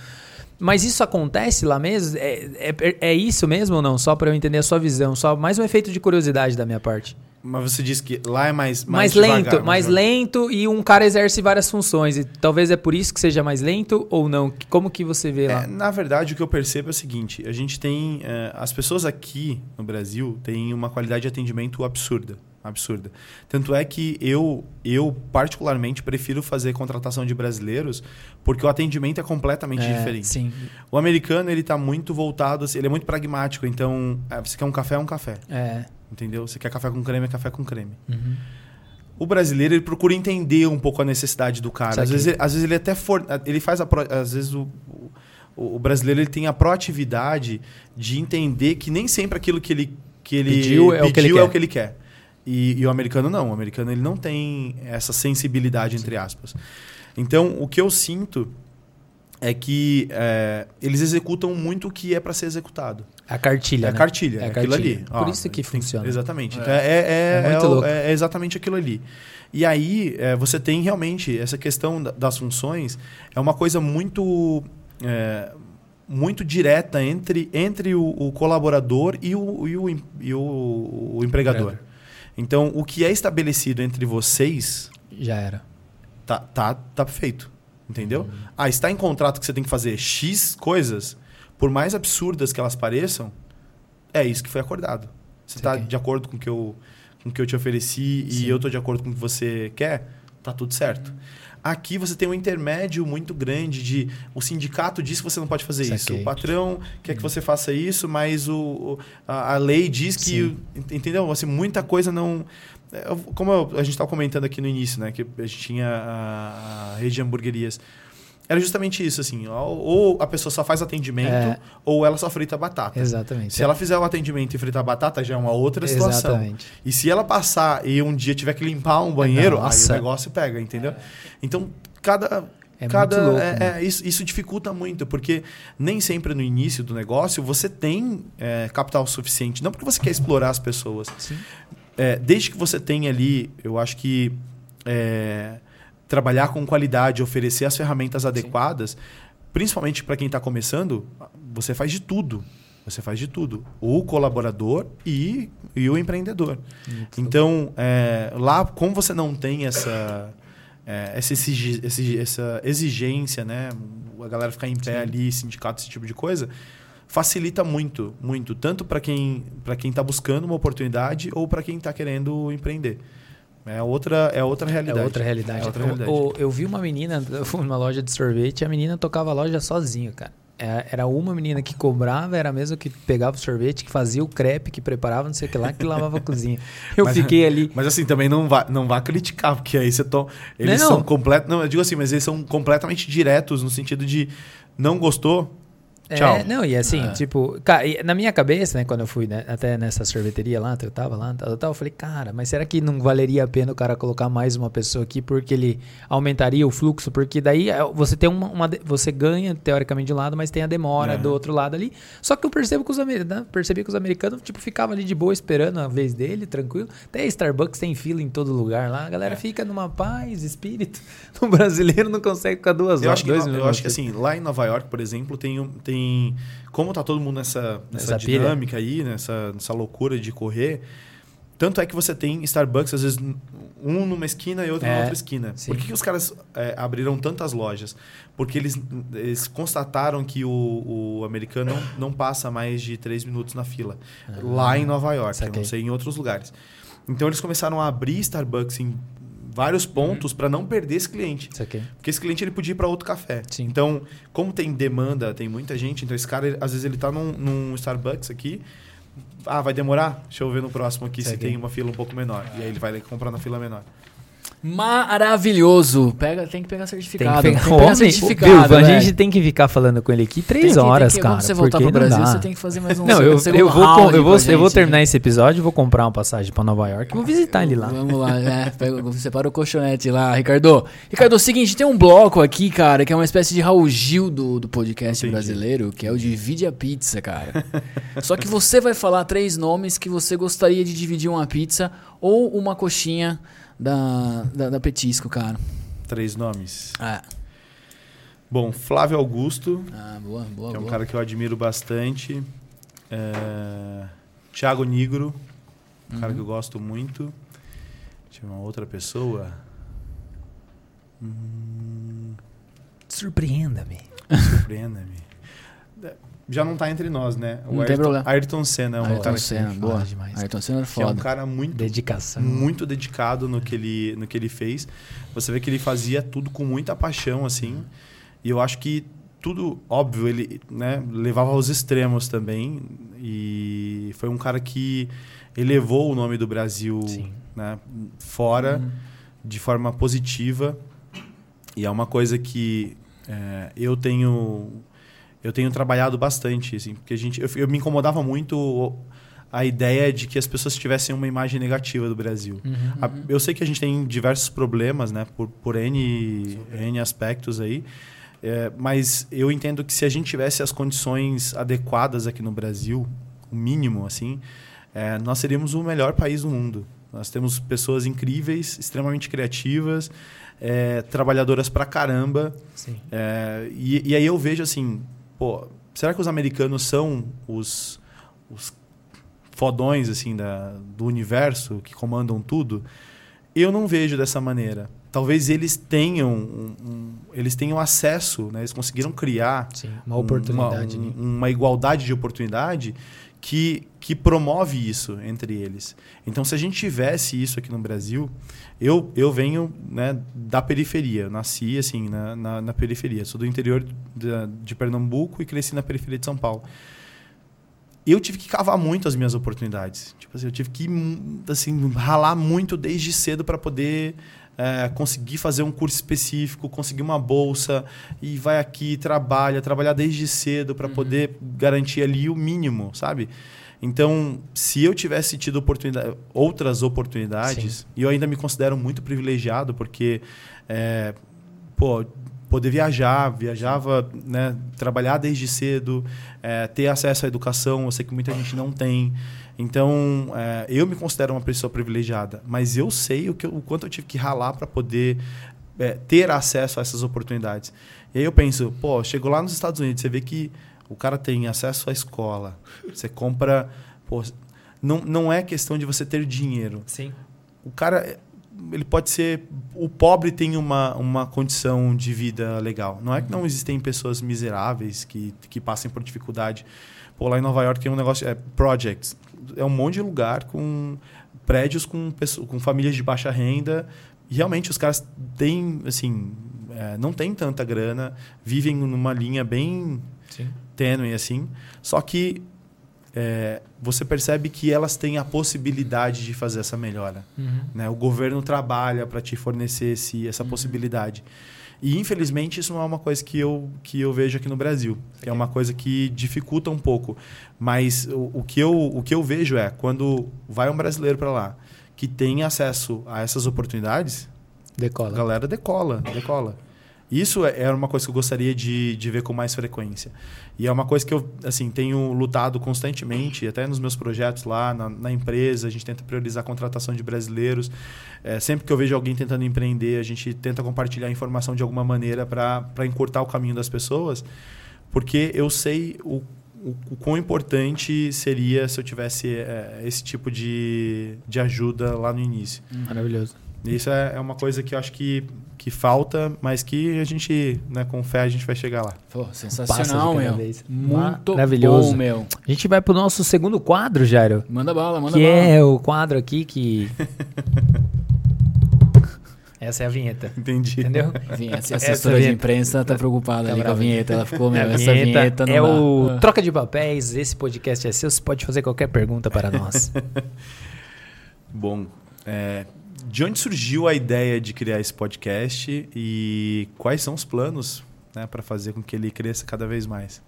Mas isso acontece lá mesmo? É, é, é isso mesmo ou não? Só para eu entender a sua visão. Só mais um efeito de curiosidade da minha parte. Mas você disse que lá é mais mais, mais lento, devagar, mais lento e um cara exerce várias funções e talvez é por isso que seja mais lento ou não? Como que você vê lá? É, na verdade, o que eu percebo é o seguinte: a gente tem é, as pessoas aqui no Brasil têm uma qualidade de atendimento absurda, absurda. Tanto é que eu eu particularmente prefiro fazer contratação de brasileiros porque o atendimento é completamente é, diferente. Sim. O americano ele está muito voltado, assim, ele é muito pragmático. Então, é, você quer um café, é um café. É. Entendeu? Você quer café com creme, é café com creme. Uhum. O brasileiro ele procura entender um pouco a necessidade do cara. Às vezes, ele, às vezes ele até for, ele faz a pro, às vezes o, o, o, brasileiro ele tem a proatividade de entender que nem sempre aquilo que ele que ele pediu, é, pediu o, que ele é o que ele quer. E, e, o americano não. O americano ele não tem essa sensibilidade entre aspas. Então o que eu sinto é que é, eles executam muito o que é para ser executado. A cartilha. É a né? cartilha, é, é aquilo ali. Por Ó, isso que funciona. Exatamente. É. Então é, é, é, é, exatamente aquilo ali. E aí você tem realmente essa questão das funções, é uma coisa muito. muito direta entre, entre o, o colaborador e o, e o, e o, o empregador. Então, o que é estabelecido entre vocês. Já era. Tá, tá, tá feito. Entendeu? Uhum. Ah, está em contrato que você tem que fazer X coisas, por mais absurdas que elas pareçam, é isso que foi acordado. Você está de acordo com o que eu, com o que eu te ofereci Sim. e eu estou de acordo com o que você quer, tá tudo certo. Uhum. Aqui você tem um intermédio muito grande de o sindicato diz que você não pode fazer isso, o patrão quer que uhum. você faça isso, mas o, a, a lei diz que, Sim. entendeu? Assim, muita coisa não é, como a gente estava comentando aqui no início, né? Que a gente tinha a, a rede de hamburguerias. Era justamente isso, assim. Ou a pessoa só faz atendimento, é. ou ela só frita batata. Exatamente. Se ela fizer o atendimento e fritar batata, já é uma outra situação. Exatamente. E se ela passar e um dia tiver que limpar um banheiro, Nossa. aí o negócio pega, entendeu? Então, cada, é Cada, louco, é, é, isso, isso, dificulta muito, porque nem sempre no início do negócio você tem é, capital suficiente. Não porque você quer explorar as pessoas, Sim é, desde que você tenha ali, eu acho que é, trabalhar com qualidade, oferecer as ferramentas adequadas, Sim. principalmente para quem está começando, você faz de tudo. Você faz de tudo. O colaborador e, e o empreendedor. Muito então, é, lá, como você não tem essa, é, essa, essa exigência, né? a galera ficar em pé Sim. ali, sindicato, esse tipo de coisa, facilita muito, muito, tanto para quem para quem está buscando uma oportunidade ou para quem está querendo empreender. É outra, é outra realidade. É outra realidade. É outra realidade. Eu, eu, vi uma menina numa loja de sorvete, a menina tocava a loja sozinha, cara. é, era uma menina que cobrava, era a mesma que pegava o sorvete, que fazia o crepe, que preparava, não sei o que lá, que lavava a cozinha. Eu Mas- fiquei ali. Mas assim, também não vá, não vá criticar, porque aí você to... Eles Não. são completos. Não, eu digo assim, mas eles são completamente diretos no sentido de não gostou. Tchau. É, não, e assim, É. tipo, cara, na minha cabeça, né, quando eu fui né, até nessa sorveteria lá, eu tava lá, tal, eu falei, cara, mas será que não valeria a pena o cara colocar mais uma pessoa aqui porque ele aumentaria o fluxo? Porque daí é, você tem uma, uma você ganha teoricamente de um lado, mas tem a demora É. do outro lado ali. Só que eu percebo que os americanos, percebi que os americanos, tipo, ficavam ali de boa esperando a vez dele, tranquilo. Até Starbucks tem fila em todo lugar lá, a galera É. fica numa paz, espírito. O brasileiro não consegue ficar duas Eu horas, acho, que, dois eu minutos. acho que assim, lá em Nova York, por exemplo, tem, um- como tá todo mundo nessa, nessa, Nessa pilha. dinâmica aí, nessa, nessa loucura de correr. Tanto é que você tem Starbucks, às vezes, um numa esquina e outro É, na outra esquina. sim. Por que, que os caras é, abriram tantas lojas? Porque eles, eles constataram que o, o americano não, não passa mais de três minutos na fila. lá em Nova York, Ah, não sei em outros lugares. Então eles começaram a abrir Starbucks em vários pontos para não perder esse cliente. Isso aqui. Porque esse cliente ele podia ir para outro café. Sim. Então, como tem demanda, tem muita gente, então esse cara, às vezes ele tá num, num Starbucks aqui. Ah, vai demorar? Deixa eu ver no próximo aqui se tem uma fila um pouco menor. E aí ele vai comprar na fila menor. Maravilhoso. Pega, tem que pegar Tem certificado. que pegar, Tem que pegar certificado. a velho. gente tem que ficar falando com ele aqui três Tem que- tem horas, que- cara. Quando você voltar pro Brasil, dá. você tem que fazer mais um Não, eu, eu vou, eu, vou, pra eu vou gente. terminar esse episódio, vou comprar uma passagem pra Nova York vou visitar ele lá. Vamos lá, é. Pega, separa o colchonete lá, Ricardo. Ricardo, é o seguinte, tem um bloco aqui, cara, que é uma espécie de Raul Gil do, do podcast Entendi. brasileiro, que é o Divide a Pizza, cara. Só que você vai falar três nomes que você gostaria de dividir uma pizza ou uma coxinha da, da, da Petisco, cara. Três nomes. Ah, Bom, Flávio Augusto, ah boa, boa, que é um boa. cara que eu admiro bastante. É... Thiago Nigro, um cara que eu gosto muito. Deixa eu ver uma outra pessoa. Hum, Surpreenda-me. Surpreenda-me. Já não tá entre nós, né? Não tem Ayrton, problema. Ayrton Senna é um Ayrton cara que- Senna, boa. fala demais. Ayrton Senna é que é um foda. cara muito Dedicação. muito dedicado no que ele no que ele fez. Você vê que ele fazia tudo com muita paixão assim. E eu acho que tudo óbvio ele né, levava aos extremos também e foi um cara que elevou o nome do Brasil Sim. né, fora de forma positiva e é uma coisa que é, eu tenho eu tenho trabalhado bastante assim porque a gente eu, eu me incomodava muito a ideia de que as pessoas tivessem uma imagem negativa do Brasil Uhum. a- Eu sei que a gente tem diversos problemas, né? Por, por N, N aspectos aí. É, mas eu entendo que se a gente tivesse as condições adequadas aqui no Brasil, o mínimo, assim, é, nós seríamos o melhor país do mundo. Nós temos pessoas incríveis, extremamente criativas, é, trabalhadoras pra caramba. É, e, e aí eu vejo assim, pô, será que os americanos são os, os fodões assim da, do universo que comandam tudo? Eu não vejo dessa maneira. Talvez eles tenham um- um- eles tenham acesso, né? eles conseguiram criar Sim, uma oportunidade. uma, um- uma igualdade de oportunidade que, que promove isso entre eles. Então, se a gente tivesse isso aqui no Brasil, eu, eu venho né, da periferia. Nasci assim na, na, na periferia. Sou do interior da- de Pernambuco e cresci na periferia de São Paulo. Eu tive que cavar muito as minhas oportunidades. Tipo assim, eu tive que assim, ralar muito desde cedo para poder é, conseguir fazer um curso específico, conseguir uma bolsa e vai aqui, trabalha, trabalhar desde cedo para poder garantir ali o mínimo, sabe? Então, se eu tivesse tido oportunidade, outras oportunidades, e eu ainda me considero muito privilegiado, porque é, pô, poder viajar, viajava, né, trabalhar desde cedo, é, ter acesso à educação, eu sei que muita gente não tem. Então, é, eu me considero uma pessoa privilegiada, mas eu sei o, que o quanto eu tive que ralar para poder é, ter acesso a essas oportunidades. E aí eu penso, pô, chego lá nos Estados Unidos, você vê que o cara tem acesso à escola, você compra. Pô, não, não é questão de você ter dinheiro Sim. o cara ele pode ser o pobre tem uma, uma condição de vida legal não é que não existem pessoas miseráveis que, que passem por dificuldade Pô, lá em Nova York tem um negócio é projects é um monte de lugar com prédios com pessoas, com famílias de baixa renda e realmente os caras têm, assim, é, não tem tanta grana, vivem numa linha bem Sim. tênue, assim. Só que é, você percebe que elas têm a possibilidade de fazer essa melhora. Uhum. Né? O governo trabalha para te fornecer esse, essa possibilidade. E, infelizmente, isso não é uma coisa que eu, que eu vejo aqui no Brasil. É uma coisa que dificulta um pouco. Mas o, o, que eu, o que eu vejo é, quando vai um brasileiro para lá que tem acesso a essas oportunidades, a Decola. galera decola, decola. Isso é é uma coisa que eu gostaria de, de ver com mais frequência. E é uma coisa que eu assim tenho lutado constantemente, até nos meus projetos lá na, na empresa, a gente tenta priorizar a contratação de brasileiros. É, sempre que eu vejo alguém tentando empreender, a gente tenta compartilhar informação de alguma maneira para encurtar o caminho das pessoas, porque eu sei o, o, o quão importante seria se eu tivesse é, esse tipo de, de ajuda lá no início. Maravilhoso. Isso é, é uma coisa que eu acho que, que falta, mas que a gente, né, com fé, a gente vai chegar lá. Pô, sensacional, de meu. vez. Muito Maravilhoso. bom, meu. A gente vai pro nosso segundo quadro, Jairo. Manda bala, manda Que bala. é o quadro aqui que. Essa é a vinheta. Entendi. Entendeu? Vinheta, a Essa assessora de vinheta. imprensa tá preocupada Tá ali com a vinheta. Ela ficou, meu, A essa vinheta não é dá. o Ah. Troca de Papéis. Esse podcast é seu. Você pode fazer qualquer pergunta para nós. Bom, é, de onde surgiu a ideia de criar esse podcast e quais são os planos né, para fazer com que ele cresça cada vez mais?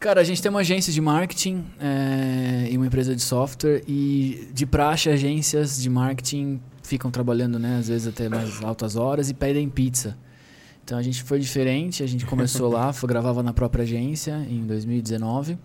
Cara, a gente tem uma agência de marketing é, e uma empresa de software e de praxe agências de marketing ficam trabalhando, né, às vezes até mais altas horas e pedem pizza. Então a gente foi diferente, a gente começou lá, foi, gravava na própria agência em 2019.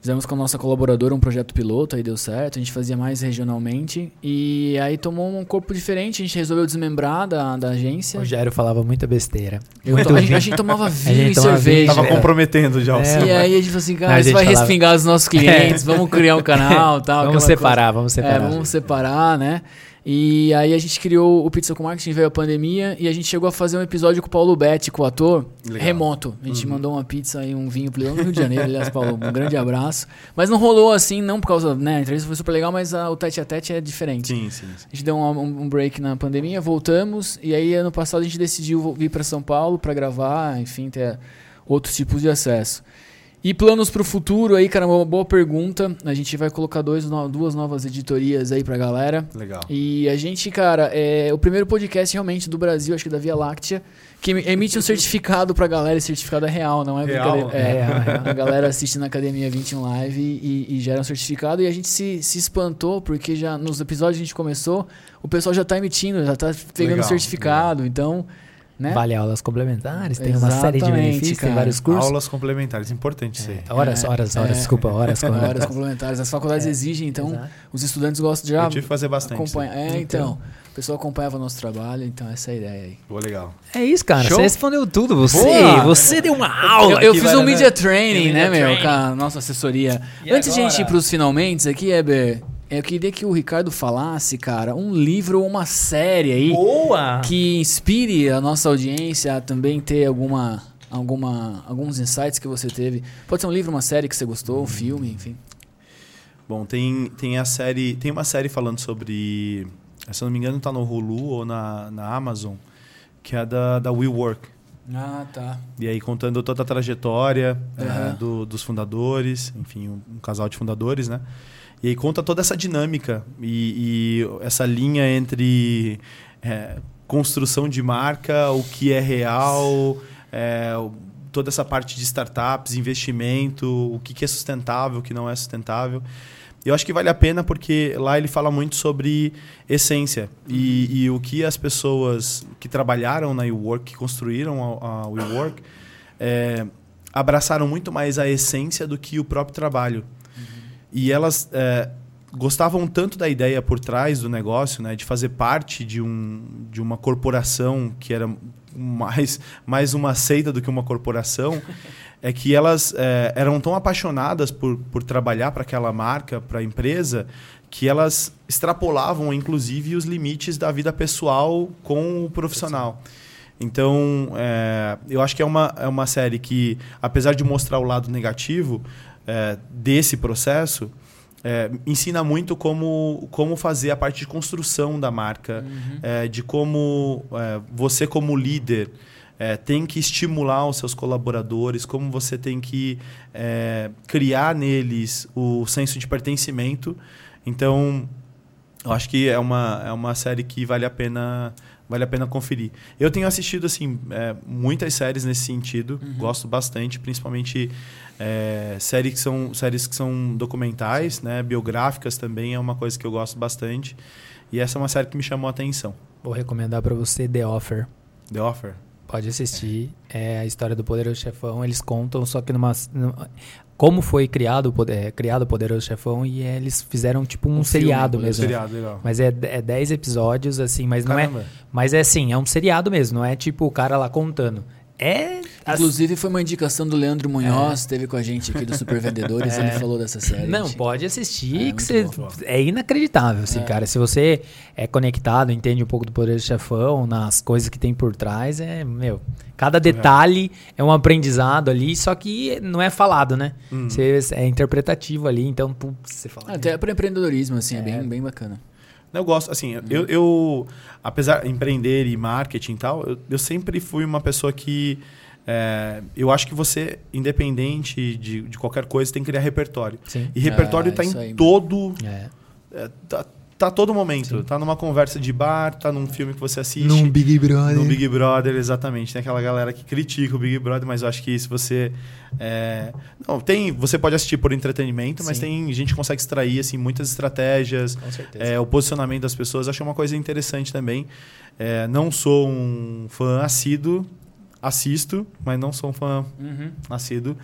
Fizemos com a nossa colaboradora um projeto piloto, aí deu certo, a gente fazia mais regionalmente e aí tomou um corpo diferente, a gente resolveu desmembrar da, da agência. o Jairo falava muita besteira. Eu Muito to- a, vinho. gente, a gente tomava vinho gente e tomava vinho, cerveja. Tava É. comprometendo já o É. seu. E aí a gente falou assim, cara, isso gente vai falava- respingar os nossos clientes, vamos criar um canal tal. Vamos separar, vamos coisa. separar. É, vamos separar, né? E aí a gente criou o Pizza com Marketing, veio a pandemia e a gente chegou a fazer um episódio com o Paulo Betti, com o ator, Legal. remoto. A gente mandou uma pizza e um vinho pro Leão no Rio de Janeiro, aliás, Paulo, um grande abraço. Mas não rolou assim, não por causa, né, a entrevista foi super legal, mas a- o tete a tete é diferente. Sim, sim, sim. A gente deu um, um- break na pandemia, voltamos e aí ano passado a gente decidiu vir para São Paulo para gravar, enfim, ter outros tipos de acesso. E planos para o futuro aí, cara, uma boa pergunta. A gente vai colocar dois, no- duas novas editorias aí pra galera. Legal. E a gente, cara, é o primeiro podcast realmente do Brasil, acho que da Via Láctea, que emite um certificado pra galera. Esse certificado é real, não é Real? É, É real, real. a galera assiste na Academia 21 Live e, e gera um certificado. E a gente se, se espantou, porque já nos episódios que a gente começou, o pessoal já tá emitindo, já tá pegando Legal, certificado. Então, né? Vale aulas complementares, tem uma série de Exatamente, benefícios, tem cara. vários cursos. Aulas complementares, importante isso aí. É, horas, horas, horas, É. desculpa, horas. Horas complementares. As faculdades exigem, então Exato. os estudantes gostam de já Eu tive que fazer bastante. aí. É, então. O pessoal acompanhava o nosso trabalho, então essa é a ideia aí. Pô, legal. É isso, cara. Show. Você respondeu tudo. Você, Boa. você deu uma aula. Eu, eu fiz um media training, Media né, meu, training. com a nossa assessoria. E Antes de a gente agora? ir pros finalmente aqui, Eber, eu queria que o Ricardo falasse, cara, um livro ou uma série aí Boa! que inspire a nossa audiência a também ter alguma, alguma, alguns insights que você teve. Pode ser um livro, uma série que você gostou, um filme, enfim. Bom, tem, tem a série. Tem uma série falando sobre. Se eu não me engano, tá no Hulu ou na, na Amazon, que é da, da WeWork. Ah, tá. E aí contando toda a trajetória eh, Aham. do- dos fundadores, enfim, um, um casal de fundadores, né? E aí conta toda essa dinâmica e, e essa linha entre eh, construção de marca, o que é real, o- toda essa parte de startups, investimento, o que, que é sustentável, o que não é sustentável. Eu acho que vale a pena porque lá ele fala muito sobre essência e, e o que as pessoas que trabalharam na WeWork, que construíram a, a WeWork, é, abraçaram muito mais a essência do que o próprio trabalho. E elas é, gostavam tanto da ideia por trás do negócio, né, de fazer parte de, um, de uma corporação que era mais, mais uma seita do que uma corporação, é que elas é, eram tão apaixonadas por, por trabalhar para aquela marca, para a empresa, que elas extrapolavam, inclusive, os limites da vida pessoal com o profissional. Então, é, eu acho que é uma, é uma série que, apesar de mostrar o lado negativo é, desse processo, é, ensina muito como, como fazer a parte de construção da marca, é, de como é, você, como líder, é, tem que estimular os seus colaboradores, como você tem que é, criar neles o senso de pertencimento. Então, eu acho que é uma, é uma série que vale a pena vale a pena conferir. Eu tenho assistido assim é, muitas séries nesse sentido, gosto bastante, principalmente é, séries que são séries que são documentais, né, biográficas também é uma coisa que eu gosto bastante. E essa é uma série que me chamou a atenção. Vou recomendar pra você The Offer. The Offer. Pode assistir. É a história do Poderoso Chefão. Eles contam, só que numa. Como foi criado, o Poder- é, criado o Poderoso Chefão e eles fizeram tipo um, Um filme, seriado Poderoso mesmo. Seriado, legal. Mas é, é 10 episódios, assim, mas não Caramba. é. Mas é assim, é um seriado mesmo, não é tipo o cara lá contando. É. Inclusive, foi uma indicação do Leandro Munhoz, esteve com a gente aqui do Super Vendedores, ele falou dessa série. Não, gente. pode assistir, É, que você, é inacreditável, assim, cara. Se você é conectado, entende um pouco do poder do chefão, nas coisas que tem por trás, é, meu, cada detalhe é um aprendizado ali, só que não é falado, né? Hum. Você, é interpretativo ali, então, putz, você fala. Até para empreendedorismo, assim, é, bem, bem bacana. Eu gosto, assim, eu, eu apesar de empreender e marketing e tal, eu, eu sempre fui uma pessoa que é, eu acho que você, independente de, de qualquer coisa, tem que criar repertório. Sim. E repertório Ah, está isso em aí, todo. É. É, tá, tá a todo momento. Tá numa conversa de bar, tá num filme que você assiste. Num Big Brother. No Big Brother, exatamente. Tem aquela galera que critica o Big Brother, mas eu acho que se você. é, Não, tem. Você pode assistir por entretenimento, mas Sim. tem gente que consegue extrair assim, muitas estratégias, Com certeza. é, o posicionamento das pessoas. Acho uma coisa interessante também. É, não sou um fã assíduo, assisto, mas não sou um fã assíduo.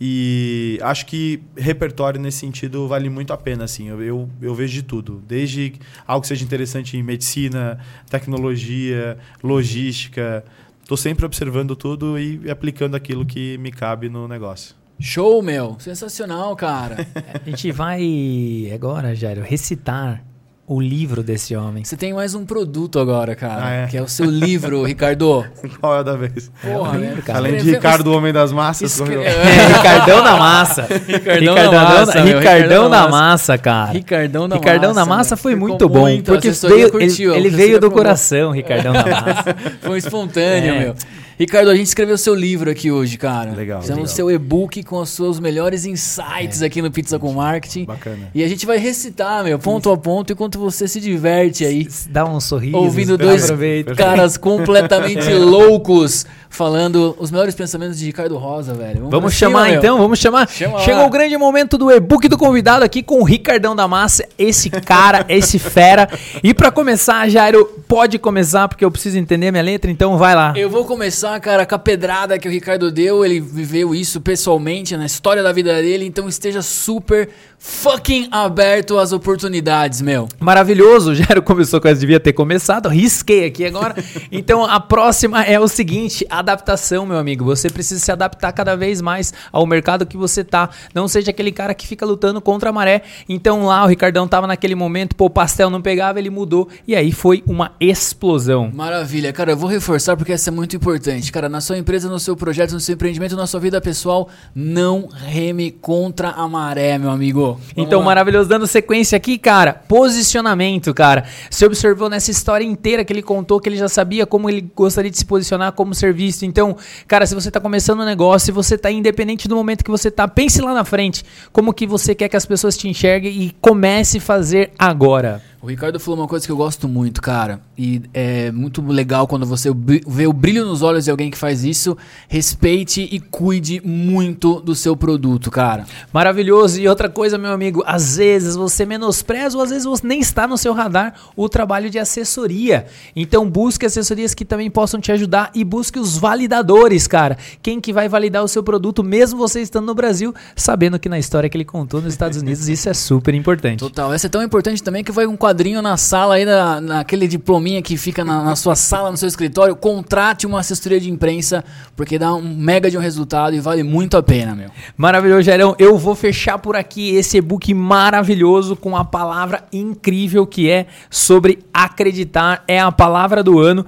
E acho que repertório nesse sentido vale muito a pena, assim. Eu, eu, eu vejo de tudo. Desde algo que seja interessante em medicina, tecnologia, logística. Estou sempre observando tudo e aplicando aquilo que me cabe no negócio. Show, meu! Sensacional, cara. A gente vai agora, Jairo, recitar o livro desse homem. Você tem mais um produto agora, cara, Ah, é? que é o seu livro, Ricardo. Qual é da vez? Porra, livro, né? cara. Além de Ricardo, o Homem das Massas. Escre- correu- É, Ricardão na massa. Ricardão na massa, meu, Ricardão na massa, cara. Ricardão da Ricardão massa, na massa foi muito bom. muito, porque veio, curtiu, ele, ele veio do coração, Ricardão na massa. Foi espontâneo, É. meu. Ricardo, a gente escreveu seu livro aqui hoje, cara. Legal, Fizemos legal. seu e-book com os seus melhores insights aqui no Pizza com Marketing. Bacana. E a gente vai recitar, meu, ponto a ponto, enquanto você se diverte aí. Dá um sorriso. Ouvindo dois aproveita. caras completamente loucos falando os melhores pensamentos de Ricardo Rosa, velho. Vamos cima, chamar então, vamos chamar. Chama. Chegou o grande momento do e-book do convidado aqui com o Ricardão da Massa, esse cara, esse fera. E pra começar, Jairo, pode começar porque eu preciso entender minha letra, então vai lá. Eu vou começar, cara, com a pedrada que o Ricardo deu. Ele viveu isso pessoalmente na história da vida dele, então esteja super fucking aberto às oportunidades, meu. Maravilhoso, o Jairo começou com essa, devia ter começado, risquei aqui agora. Então a próxima é o seguinte: adaptação, meu amigo. Você precisa se adaptar cada vez mais ao mercado que você tá. Não seja aquele cara que fica lutando contra a maré. Então lá o Ricardão tava naquele momento, pô, o pastel não pegava, ele mudou e aí foi uma explosão. Maravilha, cara, eu vou reforçar porque essa é muito importante. Cara, na sua empresa, no seu projeto, no seu empreendimento, na sua vida pessoal, não reme contra a maré, meu amigo. Vamos Então, lá. maravilhoso. Dando sequência aqui, cara. Posicionamento, cara. Você observou nessa história inteira que ele contou que ele já sabia como ele gostaria de se posicionar como ser visto. Então, cara, se você tá começando um negócio, se você tá independente do momento que você tá, pense lá na frente. Como que você quer que as pessoas te enxerguem e comece a fazer agora. O Ricardo falou uma coisa que eu gosto muito, cara. E é muito legal quando você vê o brilho nos olhos de alguém que faz isso. Respeite e cuide muito do seu produto, cara. Maravilhoso. E outra coisa, meu amigo, às vezes você menospreza ou às vezes você nem está no seu radar o trabalho de assessoria. Então busque assessorias que também possam te ajudar e busque os validadores, cara. Quem que vai validar o seu produto, mesmo você estando no Brasil, sabendo que na história que ele contou nos Estados Unidos, isso é super importante. Total. Essa é tão importante também que vai um quadrinho na sala aí, na, naquele diplominha que fica na, na sua sala, no seu escritório. Contrate uma assessoria de imprensa, porque dá um mega de um resultado e vale muito a pena, meu. Maravilhoso, Jairão. Eu vou fechar por aqui esse e-book maravilhoso com a palavra incrível que é sobre acreditar. É a palavra do ano.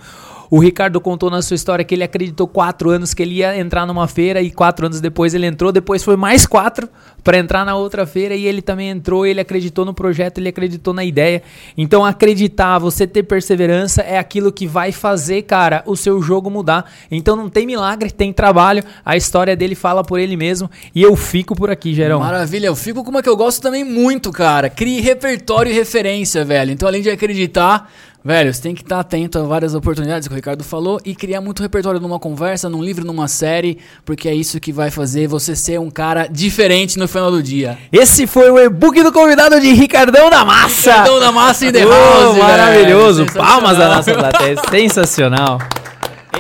O Ricardo contou na sua história que ele acreditou quatro anos que ele ia entrar numa feira e quatro anos depois ele entrou. Depois foi mais quatro para entrar na outra feira e ele também entrou. Ele acreditou no projeto, ele acreditou na ideia. Então acreditar, você ter perseverança é aquilo que vai fazer, cara, o seu jogo mudar. Então não tem milagre, tem trabalho. A história dele fala por ele mesmo e eu fico por aqui, Gerão. Maravilha, eu fico com uma que eu gosto também muito, cara. Crie repertório e referência, velho. Então, além de acreditar, velho, você tem que estar atento a várias oportunidades que o Ricardo falou e criar muito repertório numa conversa, num livro, numa série, porque é isso que vai fazer você ser um cara diferente no final do dia. Esse foi o e-book do convidado de Ricardão da Massa. Ricardão da Massa em The Oh, House, velho. maravilhoso. Palmas da nossa plateia. Sensacional.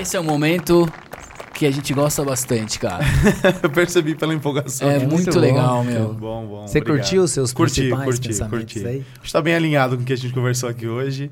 Esse é o momento que a gente gosta bastante, cara. Eu percebi pela empolgação. É, É muito muito, bom. legal, Muito meu. bom, bom. Você obrigado. curtiu os seus curti, principais curti, pensamentos curti. aí? Acho que está bem alinhado com o que a gente conversou aqui hoje.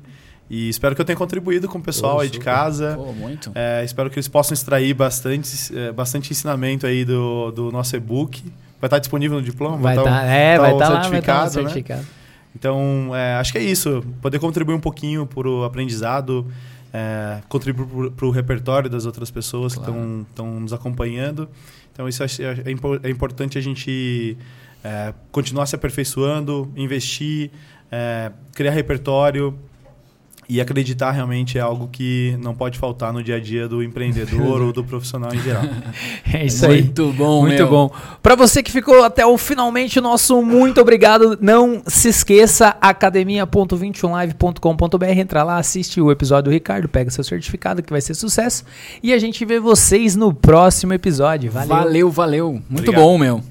E espero que eu tenha contribuído com o pessoal Pô, aí de casa. Pô, muito. É, espero que eles possam extrair bastante, é, bastante ensinamento aí do, do nosso e-book. Vai estar disponível no diploma? Vai tá o- estar, é, tá vai o estar lá, vai estar lá o certificado, né? Então, é, acho que é isso. Poder contribuir um pouquinho para o aprendizado, é, contribuir para o repertório das outras pessoas Claro. que estão nos acompanhando. Então, isso é, é é importante a gente é, continuar se aperfeiçoando, investir, é, criar repertório e acreditar realmente é algo que não pode faltar no dia a dia do empreendedor ou do profissional em geral. É isso aí. Muito bom, Muito meu. bom. Pra você que ficou até o finalmente, o nosso muito obrigado. Não se esqueça, academia.21live.com.br. Entra lá, assiste o episódio do Ricardo, pega seu certificado que vai ser sucesso. E a gente vê vocês no próximo episódio. Valeu. Valeu, valeu. Muito Obrigado. bom, meu.